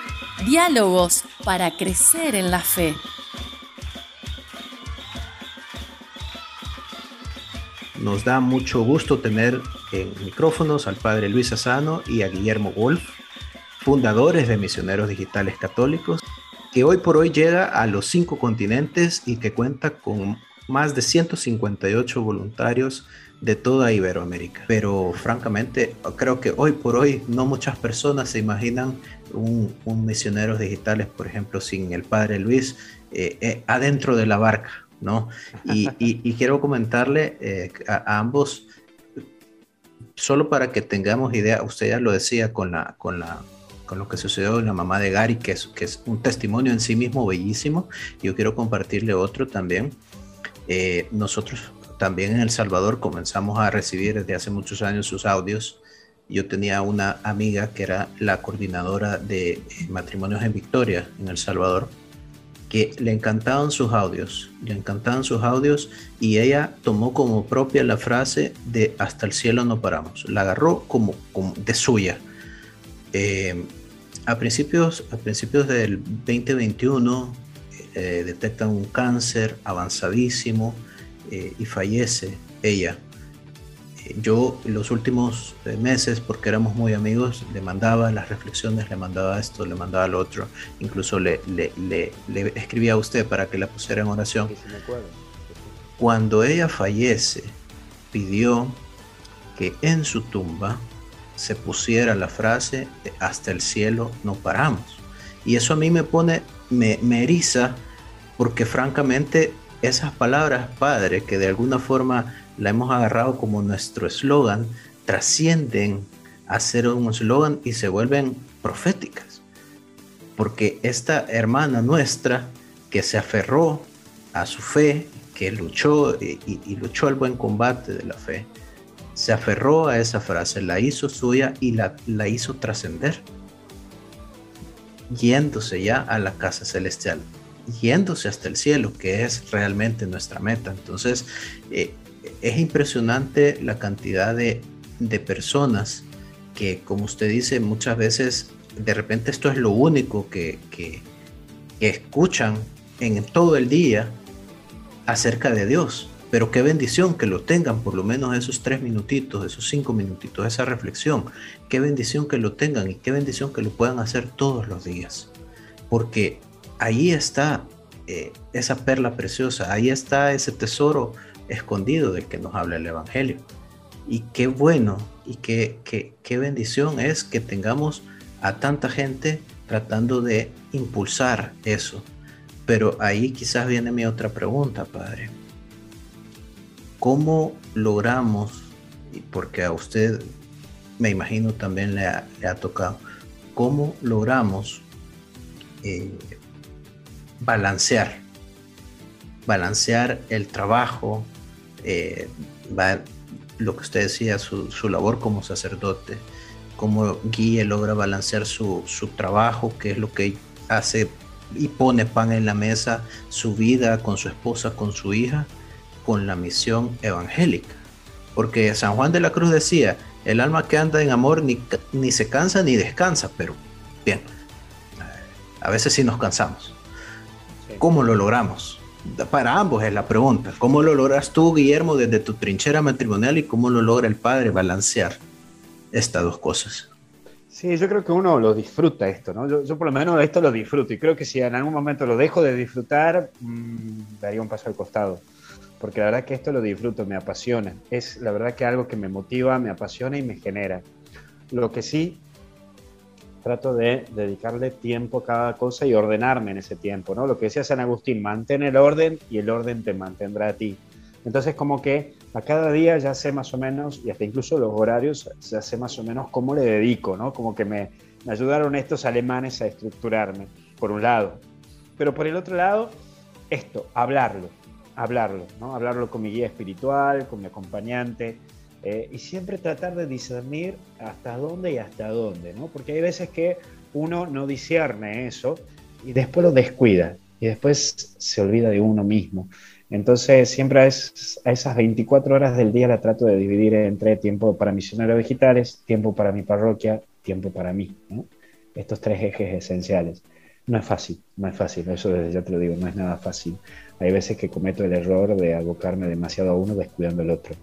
Diálogos para crecer en la fe. Nos da mucho gusto tener en micrófonos al padre Luis Asano y a Guillermo Wolf, fundadores de Misioneros Digitales Católicos, que hoy por hoy llega a los cinco continentes y que cuenta con más de 158 voluntarios de toda Iberoamérica. Pero francamente, creo que hoy por hoy no muchas personas se imaginan un, un misioneros digitales, por ejemplo, sin el Padre Luis eh, eh, adentro de la barca, ¿no? Y, quiero comentarle eh, a, ambos, solo para que tengamos idea, usted ya lo decía con la... Con la con lo que sucedió en la mamá de Gary, que es, que es un testimonio en sí mismo bellísimo. Yo quiero compartirle otro también. Nosotros también en El Salvador comenzamos a recibir desde hace muchos años sus audios. Yo tenía una amiga que era la coordinadora de eh, matrimonios en Victoria, en El Salvador, que le encantaban sus audios, le encantaban sus audios y ella tomó como propia la frase de hasta el cielo no paramos, la agarró como, de suya. Eh, a, principios, a principios del 2021 eh, detectan un cáncer avanzadísimo eh, y fallece ella. Eh, Yo los últimos eh, meses, porque éramos muy amigos, le mandaba las reflexiones, le mandaba esto, le mandaba lo otro, incluso le, le, le, le escribía a usted para que la pusiera en oración. Sí, sí. Cuando ella fallece, pidió que en su tumba se pusiera la frase hasta el cielo no paramos. Y eso a mí me pone, me, me eriza, porque francamente esas palabras, Padre, que de alguna forma la hemos agarrado como nuestro eslogan, trascienden a ser un eslogan y se vuelven proféticas. Porque esta hermana nuestra que se aferró a su fe, que luchó y, luchó el buen combate de la fe, se aferró a esa frase, la hizo suya y la, la hizo trascender, yéndose ya a la casa celestial, yéndose hasta el cielo, que es realmente nuestra meta. Entonces, eh, es impresionante la cantidad de, de personas que, como usted dice, muchas veces, de repente esto es lo único que, que- que escuchan en todo el día acerca de Dios. Pero qué bendición que lo tengan por lo menos esos tres minutitos, esos cinco minutitos, esa reflexión. Qué bendición que lo tengan y qué bendición que lo puedan hacer todos los días. Porque ahí está eh, esa perla preciosa, ahí está ese tesoro escondido del que nos habla el Evangelio. Y qué bueno y qué, qué, qué bendición es que tengamos a tanta gente tratando de impulsar eso. Pero ahí quizás viene mi otra pregunta, Padre. ¿Cómo logramos, porque a usted me imagino también le ha, le ha tocado, cómo logramos eh, balancear, balancear el trabajo, eh, lo que usted decía, su, su labor como sacerdote, cómo Guille logra balancear su, su trabajo, que es lo que hace y pone pan en la mesa, su vida con su esposa, con su hija, con la misión evangélica. Porque San Juan de la Cruz decía, el alma que anda en amor ni, ni se cansa ni descansa, pero bien, a veces sí nos cansamos. ¿Cómo lo logramos? Para ambos es la pregunta. ¿Cómo lo logras tú, Guillermo, desde tu trinchera matrimonial y cómo lo logra el padre balancear estas dos cosas? Sí, yo creo que uno lo disfruta esto, ¿no? Yo, yo por lo menos esto lo disfruto y creo que si en algún momento lo dejo de disfrutar, mm, daría un paso al costado. Porque la verdad que esto lo disfruto, me apasiona. Es la verdad que algo que me motiva, me apasiona y me genera. Lo que sí, trato de dedicarle tiempo a cada cosa y ordenarme en ese tiempo, ¿no? Lo que decía San Agustín, mantén el orden y el orden te mantendrá a ti. Entonces, como que a cada día ya sé más o menos, y hasta incluso los horarios, ya sé más o menos cómo le dedico, ¿no? Como que me, me ayudaron estos alemanes a estructurarme, por un lado. Pero por el otro lado, esto, hablarlo, hablarlo, ¿no? Hablarlo con mi guía espiritual, con mi acompañante, eh, y siempre tratar de discernir hasta dónde y hasta dónde, ¿no? Porque hay veces que uno no discierne eso y después lo descuida y después se olvida de uno mismo. Entonces, siempre a, es- a esas 24 horas del día la trato de dividir entre tiempo para misioneros digitales, tiempo para mi parroquia, tiempo para mí. estos tres ejes esenciales. No es fácil, no es fácil, eso desde ya te lo digo, no es nada fácil. Hay veces que cometo el error de abocarme demasiado a uno descuidando el otro.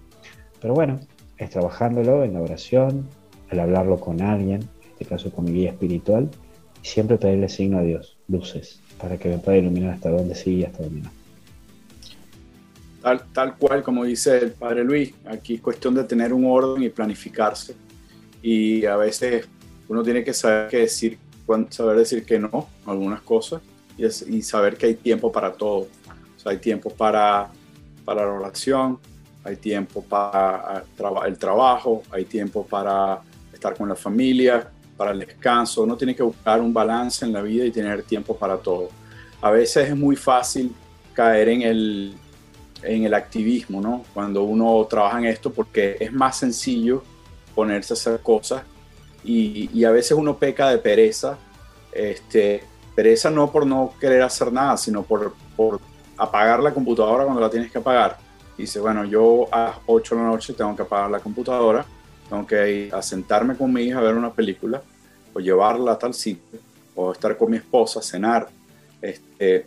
Pero bueno, es trabajándolo en la oración, al hablarlo con alguien, en este caso con mi guía espiritual, y siempre pedirle signo a Dios, luces, para que me pueda iluminar hasta donde sí y hasta donde no. Tal, tal cual como dice el padre Luis, aquí es cuestión de tener un orden y planificarse. Y a veces uno tiene que saber qué decir, saber decir que no a algunas cosas y, y saber que hay tiempo para todo. O sea, hay tiempo para, para la oración, hay tiempo para ah, el trabajo, hay tiempo para estar con la familia, para el descanso. Uno tiene que buscar un balance en la vida y tener tiempo para todo. A veces es muy fácil caer en el, en el activismo, ¿no? Cuando uno trabaja en esto, porque es más sencillo ponerse a hacer cosas y, y a veces uno peca de pereza. Este, pereza no por no querer hacer nada, sino por, por apagar la computadora cuando la tienes que apagar. Dice, bueno, yo a las 8 de la noche tengo que apagar la computadora, tengo que ir a sentarme con mi hija a ver una película, o llevarla a tal sitio, o estar con mi esposa, cenar. Este,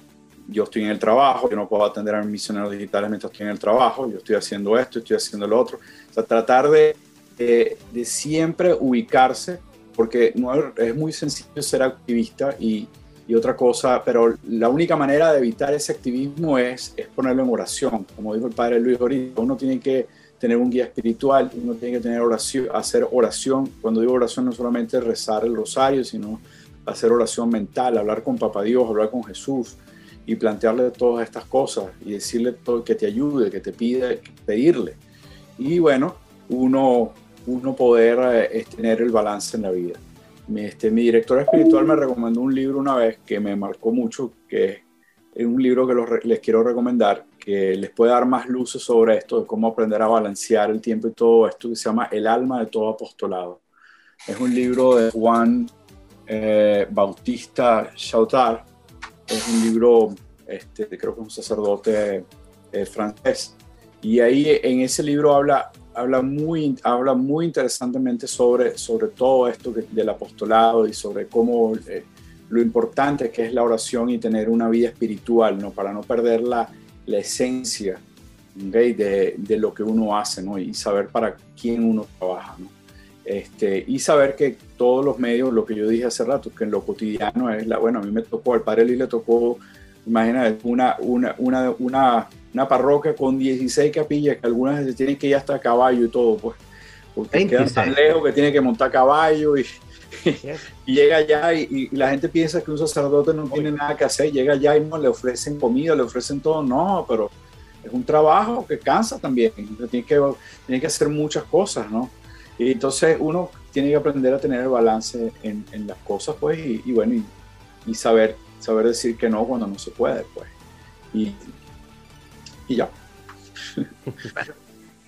yo estoy en el trabajo, yo no puedo atender a mis misioneros digitales mientras estoy en el trabajo, yo estoy haciendo esto, estoy haciendo lo otro. O sea, tratar de, de, de siempre ubicarse, porque no es muy sencillo ser activista y, y otra cosa, pero la única manera de evitar ese activismo es, es ponerlo en oración. Como dijo el padre Luis ahorita, uno tiene que tener un guía espiritual, uno tiene que tener oración, hacer oración. Cuando digo oración no solamente rezar el rosario, sino hacer oración mental, hablar con Papá Dios, hablar con Jesús y plantearle todas estas cosas y decirle que te ayude, que te pide, pedirle. Y bueno, uno, uno poder eh, tener el balance en la vida. Mi, este, mi director espiritual me recomendó un libro una vez que me marcó mucho, que es un libro que los, les quiero recomendar, que les puede dar más luces sobre esto, de cómo aprender a balancear el tiempo y todo esto, que se llama El alma de todo apostolado. Es un libro de Juan eh, Bautista Chautar, es un libro, este, creo que es un sacerdote eh, francés, y ahí en ese libro habla, habla, muy, habla muy interesantemente sobre, sobre todo esto que, del apostolado y sobre cómo eh, lo importante que es la oración y tener una vida espiritual, ¿no? para no perder la, la esencia ¿okay? de, de, lo que uno hace ¿no? y saber para quién uno trabaja. ¿no? Este, y saber que todos los medios, lo que yo dije hace rato, que en lo cotidiano es la, bueno, a mí me tocó, al padre Lee le tocó, imagínate, una, una, una, una, una parroquia con 16 capillas, que algunas se tienen que ir hasta caballo y todo, pues, porque quedan tan lejos que tiene que montar caballo y, y llega allá y, y, la gente piensa que un sacerdote no tiene nada que hacer, llega allá y no le ofrecen comida, le ofrecen todo, no, pero es un trabajo que cansa también, tiene que, tiene que hacer muchas cosas, ¿no? Y entonces uno tiene que aprender a tener el balance en, en las cosas, pues, y, y bueno, y, y, saber, saber decir que no cuando no se puede, pues. Y, y ya.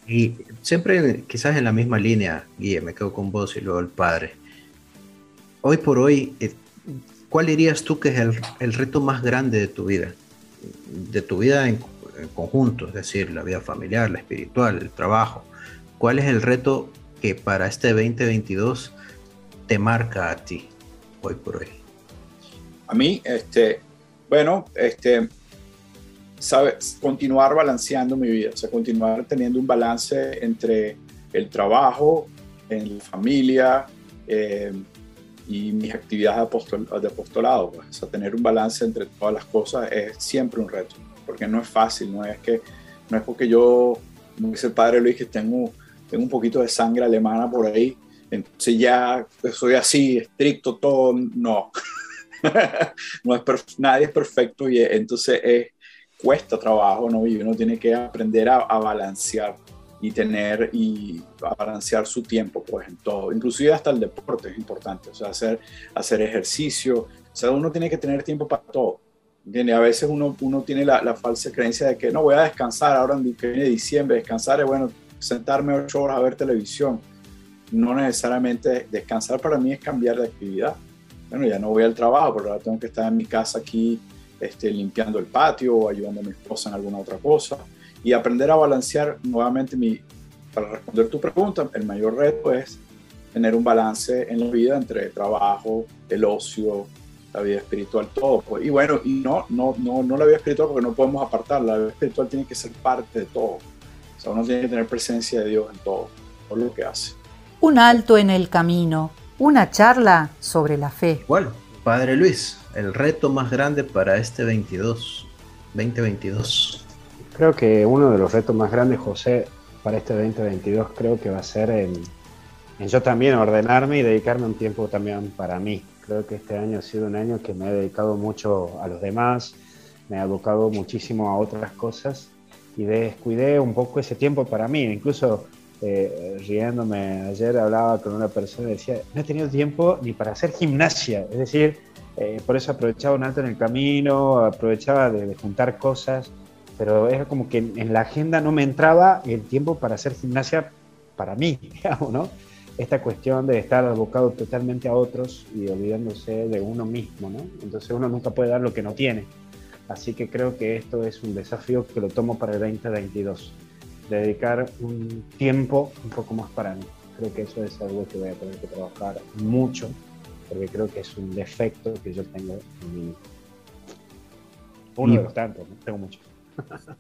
y siempre, quizás en la misma línea, Guille, me quedo con vos y luego el padre. Hoy por hoy, eh, ¿cuál dirías tú que es el, el reto más grande de tu vida? De tu vida en, en conjunto, es decir, la vida familiar, la espiritual, el trabajo. ¿Cuál es el reto que para este 2022 te marca a ti hoy por hoy? A mí, este, bueno, este, sabes, continuar balanceando mi vida, o sea, continuar teniendo un balance entre el trabajo, en la familia eh, y mis actividades de, apostol de apostolado. Pues. O sea, tener un balance entre todas las cosas es siempre un reto, porque no es fácil, no es que no es porque yo, como dice el padre Luis, que tengo tengo un poquito de sangre alemana por ahí, entonces ya soy así, estricto, todo, no. no es nadie es perfecto y entonces es, cuesta trabajo, ¿no? Y uno tiene que aprender a, a, balancear y tener y balancear su tiempo, pues en todo, inclusive hasta el deporte es importante, o sea, hacer, hacer ejercicio, o sea, uno tiene que tener tiempo para todo. ¿entiendes? A veces uno, uno tiene la, la falsa creencia de que no voy a descansar ahora en que viene diciembre, descansar es bueno, sentarme ocho horas a ver televisión. No necesariamente descansar para mí es cambiar de actividad. Bueno, ya no voy al trabajo, pero ahora tengo que estar en mi casa aquí este, limpiando el patio o ayudando a mi esposa en alguna otra cosa. Y aprender a balancear nuevamente mi, para responder tu pregunta, el mayor reto es tener un balance en la vida entre trabajo, el ocio, la vida espiritual, todo. Y bueno, y no, no, no, no la vida espiritual porque no podemos apartarla, la vida espiritual tiene que ser parte de todo. O sea, uno tiene que tener presencia de Dios en todo, por lo que hace. Un alto en el camino, una charla sobre la fe. Bueno, Padre Luis, el reto más grande para este 22, 2022. Creo que uno de los retos más grandes, José, para este 2022 creo que va a ser en, en yo también ordenarme y dedicarme un tiempo también para mí. Creo que este año ha sido un año que me he dedicado mucho a los demás, me he abocado muchísimo a otras cosas y descuidé un poco ese tiempo para mí. Incluso eh, riéndome, ayer hablaba con una persona y decía, no he tenido tiempo ni para hacer gimnasia. Es decir, eh, por eso aprovechaba un alto en el camino, aprovechaba de, de juntar cosas, pero era como que en, la agenda no me entraba el tiempo para hacer gimnasia para mí, digamos, ¿no? esta cuestión de estar abocado totalmente a otros y olvidándose de uno mismo, ¿no? Entonces uno nunca puede dar lo que no tiene. Así que creo que esto es un desafío que lo tomo para el 2022. Dedicar un tiempo un poco más para mí. Creo que eso es algo que voy a tener que trabajar mucho, porque creo que es un defecto que yo tengo en mí. Uno Y- de los tantos, ¿no? tengo muchos.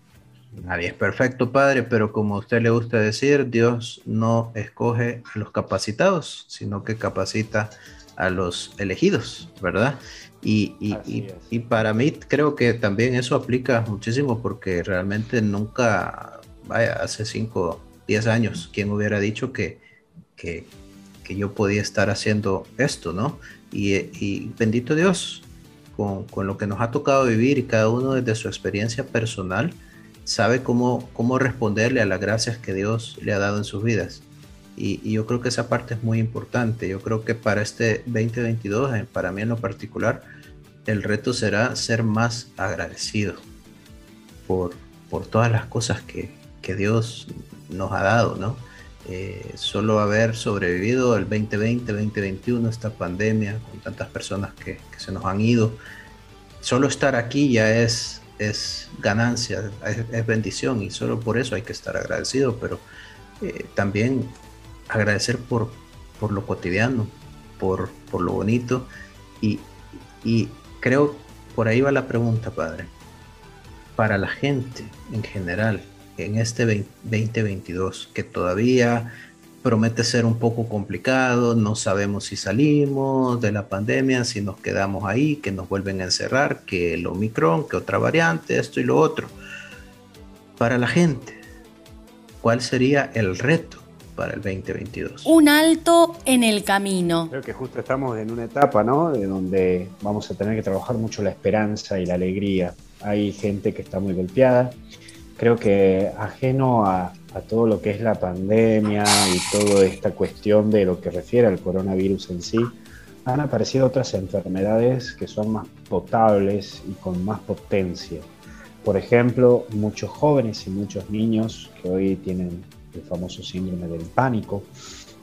Nadie es perfecto, Padre, pero como a usted le gusta decir, Dios no escoge a los capacitados, sino que capacita a los elegidos, ¿verdad? Y, y- y- y para mí creo que también eso aplica muchísimo porque realmente nunca, vaya, hace 5, 10 años, ¿quién hubiera dicho que, que, que yo podía estar haciendo esto, ¿no? Y, bendito Dios, con, con lo que nos ha tocado vivir y cada uno desde su experiencia personal, sabe cómo, cómo responderle a las gracias que Dios le ha dado en sus vidas. Y, y yo creo que esa parte es muy importante. Yo creo que para este 2022, eh, para mí en lo particular, el reto será ser más agradecido por, por todas las cosas que, que Dios nos ha dado, ¿no? Eh, solo haber sobrevivido el 2020, 2021, esta pandemia, con tantas personas que, se nos han ido, solo estar aquí ya es, es ganancia, es, es bendición y solo por eso hay que estar agradecido, pero eh, también agradecer por, por lo cotidiano, por, por lo bonito y, y creo por ahí va la pregunta, padre. Para la gente en general, en este 20- 2022, que todavía promete ser un poco complicado, no sabemos si salimos de la pandemia, si nos quedamos ahí, que nos vuelven a encerrar, que el Omicron, que otra variante, esto y lo otro. Para la gente, ¿cuál sería el reto para el 2022? Un alto en el camino. Creo que justo estamos en una etapa, ¿no? De donde vamos a tener que trabajar mucho la esperanza y la alegría. Hay gente que está muy golpeada. Creo que ajeno a, todo lo que es la pandemia y toda esta cuestión de lo que refiere al coronavirus en sí, han aparecido otras enfermedades que son más potables y con más potencia. Por ejemplo, muchos jóvenes y muchos niños que hoy tienen el famoso síndrome del pánico,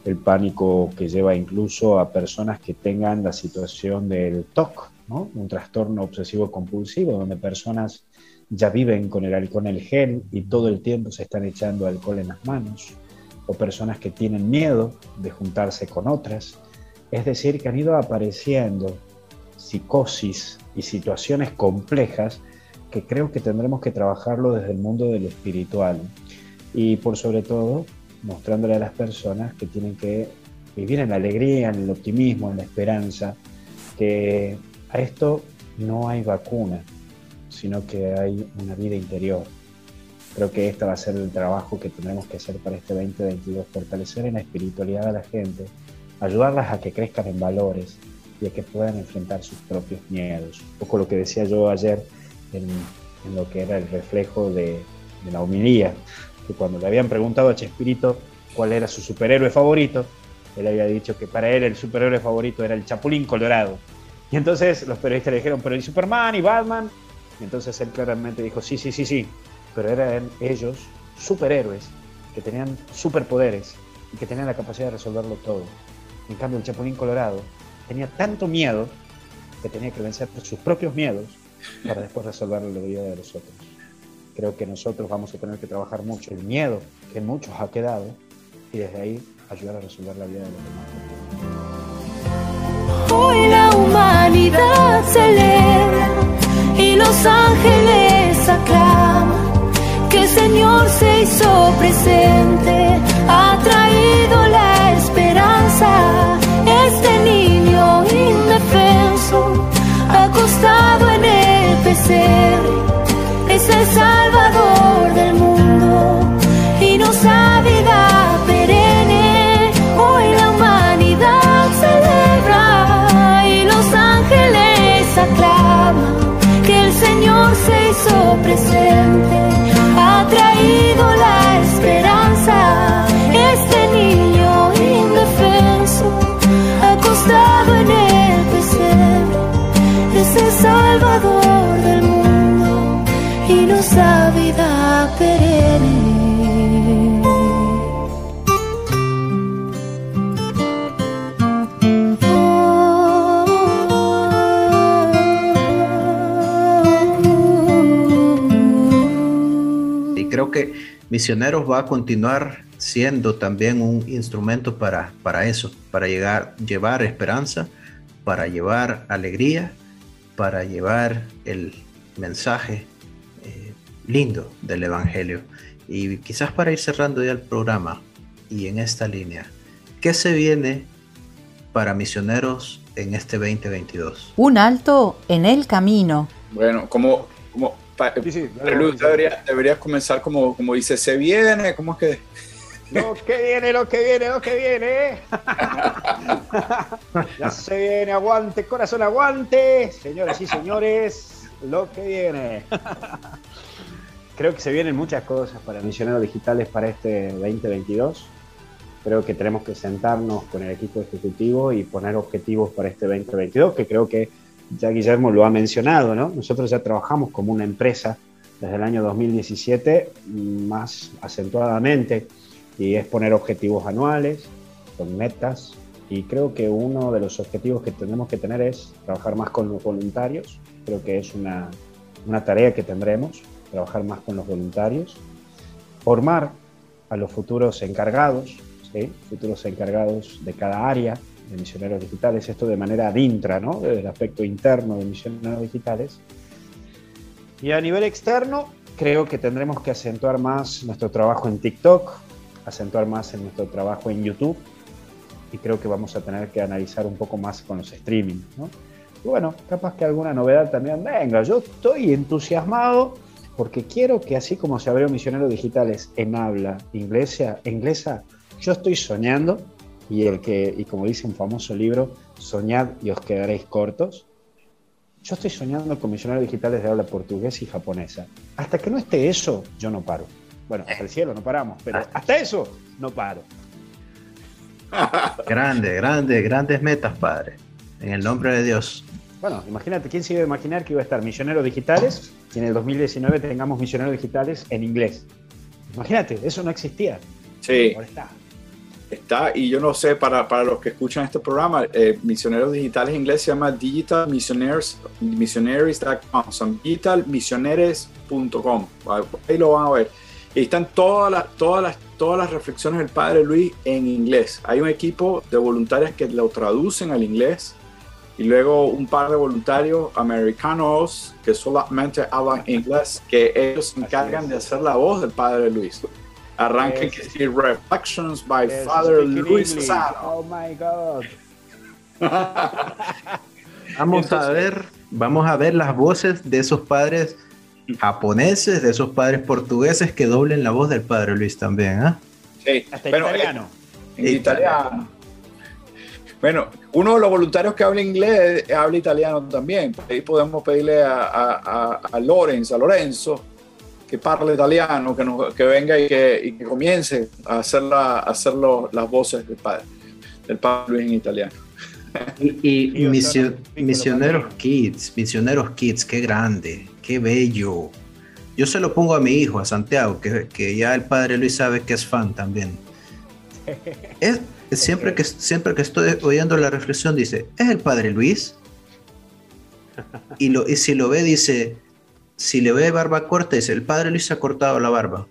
el pánico que lleva incluso a personas que tengan la situación del TOC, un trastorno obsesivo compulsivo, donde personas ya viven con el alcohol en el gel y todo el tiempo se están echando alcohol en las manos, o personas que tienen miedo de juntarse con otras. Es decir, que han ido apareciendo psicosis y situaciones complejas que creo que tendremos que trabajarlo desde el mundo del espiritual y por sobre todo mostrándole a las personas que tienen que vivir en la alegría, en el optimismo, en la esperanza, que a esto no hay vacuna, sino que hay una vida interior. Creo que este va a ser el trabajo que tendremos que hacer para este 2022, fortalecer en la espiritualidad a la gente, ayudarlas a que crezcan en valores y a que puedan enfrentar sus propios miedos. Un poco lo que decía yo ayer en, lo que era el reflejo de, de la homilía, que cuando le habían preguntado a Chespirito cuál era su superhéroe favorito, él había dicho que para él el superhéroe favorito era el Chapulín Colorado. Y entonces los periodistas le dijeron, pero ¿y Superman y Batman? Y entonces él claramente dijo, sí, sí, sí, sí, pero eran ellos superhéroes que tenían superpoderes y que tenían la capacidad de resolverlo todo. En cambio, el Chapulín Colorado tenía tanto miedo que tenía que vencer sus propios miedos para después resolver la vida de los otros. Creo que nosotros vamos a tener que trabajar mucho el miedo que en muchos ha quedado y desde ahí ayudar a resolver la vida de los demás. La humanidad celebra y los ángeles aclaman que el Señor se hizo presente, ha traído la esperanza. Este niño indefenso, acostado en el pesebre, es el Salvador Misioneros va a continuar siendo también un instrumento para, para eso, para llegar, llevar esperanza, para llevar alegría, para llevar el mensaje eh, lindo del Evangelio. Y quizás para ir cerrando ya el programa y en esta línea, ¿qué se viene para misioneros en este 2022? Un alto en el camino. Bueno, como, como pa- Sí, sí, Padre Luis, debería- deberías comenzar como, como dice, se viene, ¿cómo es que? Lo que viene, lo que viene, lo que viene. ya se viene, aguante, corazón, aguante. Señoras y señores, lo que viene. Creo que se vienen muchas cosas para misioneros digitales para este 2022. Creo que tenemos que sentarnos con el equipo ejecutivo y poner objetivos para este 2022, que creo que ya Guillermo lo ha mencionado, ¿no? Nosotros ya trabajamos como una empresa desde el año 2017 más acentuadamente y es poner objetivos anuales con metas y creo que uno de los objetivos que tenemos que tener es trabajar más con los voluntarios. Creo que es una, una tarea que tendremos, trabajar más con los voluntarios, formar a los futuros encargados, ¿sí? futuros encargados de cada área de misioneros digitales, esto de manera adintra, ¿no? desde el aspecto interno de misioneros digitales. Y a nivel externo, creo que tendremos que acentuar más nuestro trabajo en TikTok, acentuar más en nuestro trabajo en YouTube, y creo que vamos a tener que analizar un poco más con los streaming. ¿no? Y bueno, capaz que alguna novedad también venga. Yo estoy entusiasmado porque quiero que así como se abrió Misioneros Digitales en habla inglesa, inglesa yo estoy soñando y el que y como dice un famoso libro, soñad y os quedaréis cortos. Yo estoy soñando con misioneros digitales de habla portuguesa y japonesa. Hasta que no esté eso, yo no paro. Bueno, hasta el cielo no paramos, pero hasta eso no paro. Grande, grande, grandes metas, Padre. En el nombre de Dios. Bueno, imagínate, ¿quién se iba a imaginar que iba a estar misioneros digitales y en el 2019 tengamos misioneros digitales en inglés? Imagínate, eso no existía. Sí, Ahora está. Está, y yo no sé, para, para los que escuchan este programa, eh, Misioneros Digitales en inglés se llama Digital Missionaries, Missionaries.com, digitalmisioneres.com, ahí lo van a ver. Y están todas las, todas, las, todas las reflexiones del Padre Luis en inglés. Hay un equipo de voluntarios que lo traducen al inglés y luego un par de voluntarios americanos que solamente hablan inglés, que ellos se encargan de hacer la voz del Padre Luis. Arranquen Yes. que decir Reflections by Father Luis. Oh my God. Vamos a ver, vamos a ver las voces de esos padres japoneses, de esos padres portugueses que doblen la voz del Padre Luis también, ¿ah? Sí, Hasta eh, italiano. en italiano. Bueno, uno de los voluntarios que habla inglés habla italiano también. Ahí podemos pedirle a, a, a, a Lorenzo, a Lorenzo, que parle italiano, que, nos- que venga y que, y que comience a hacer, la, a hacer lo- las voces del padre, del padre Luis en italiano. Y, y Dios, misio- misioneros kids, misioneros kids, qué grande, qué bello. Yo se lo pongo a mi hijo, a Santiago, que, que ya el padre Luis sabe que es fan también. Es siempre, que, siempre que estoy oyendo la reflexión, dice, ¿es el padre Luis? Y, lo, y si lo ve, dice, si le ve barba corta, dice, el padre Luis se ha cortado la barba.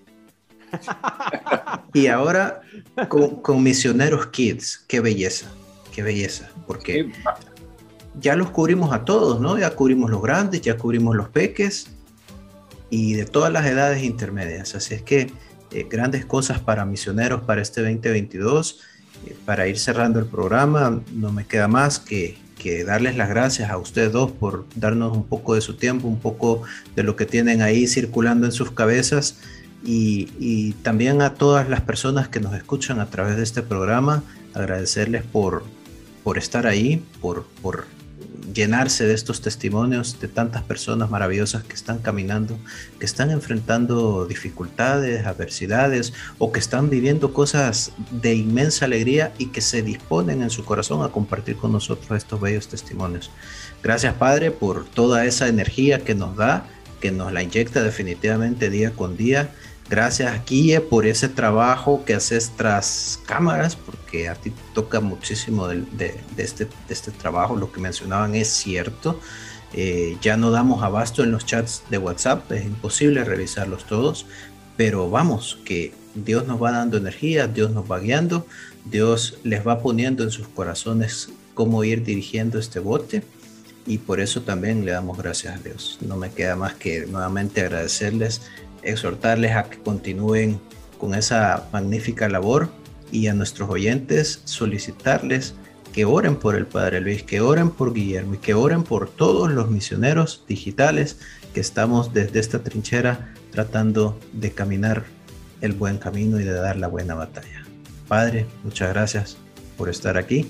y ahora con, con Misioneros Kids, qué belleza, qué belleza, porque ya los cubrimos a todos, ¿no? Ya cubrimos los grandes, ya cubrimos los peques y de todas las edades intermedias. Así es que eh, grandes cosas para misioneros para este 2022. Eh, para ir cerrando el programa, no me queda más que, que darles las gracias a ustedes dos por darnos un poco de su tiempo, un poco de lo que tienen ahí circulando en sus cabezas. Y, también a todas las personas que nos escuchan a través de este programa, agradecerles por, por estar ahí, por, por llenarse de estos testimonios de tantas personas maravillosas que están caminando, que están enfrentando dificultades, adversidades o que están viviendo cosas de inmensa alegría y que se disponen en su corazón a compartir con nosotros estos bellos testimonios. Gracias Padre por toda esa energía que nos da, que nos la inyecta definitivamente día con día Gracias, Guille, por ese trabajo que haces tras cámaras, porque a ti toca muchísimo de, este, de este, trabajo. Lo que mencionaban es cierto. Eh, ya no damos abasto en los chats de WhatsApp, es imposible revisarlos todos, pero vamos, que Dios nos va dando energía, Dios nos va guiando, Dios les va poniendo en sus corazones cómo ir dirigiendo este bote y por eso también le damos gracias a Dios. No me queda más que nuevamente agradecerles exhortarles a que continúen con esa magnífica labor y a nuestros oyentes solicitarles que oren por el Padre Luis, que oren por Guillermo y que oren por todos los misioneros digitales que estamos desde esta trinchera tratando de caminar el buen camino y de dar la buena batalla. Padre, muchas gracias por estar aquí.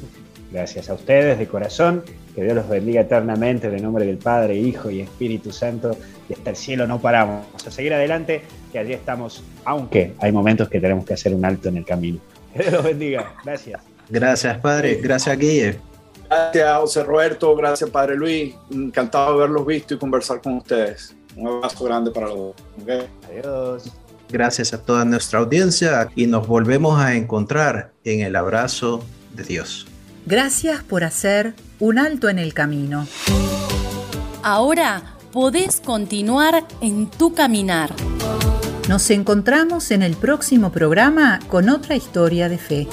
Gracias a ustedes de corazón. Que Dios los bendiga eternamente en el nombre del Padre, Hijo y Espíritu Santo. Y hasta el cielo no paramos. A seguir adelante, que allí estamos, aunque hay momentos que tenemos que hacer un alto en el camino. Que Dios los bendiga. Gracias. Gracias, Padre. Gracias, Guille. Gracias, José Roberto. Gracias, Padre Luis. Encantado de haberlos visto y conversar con ustedes. Un abrazo grande para los dos. ¿okay? Adiós. Gracias a toda nuestra audiencia y nos volvemos a encontrar en el abrazo de Dios. Gracias por hacer un alto en el camino. Ahora podés continuar en tu caminar. Nos encontramos en el próximo programa con otra historia de fe.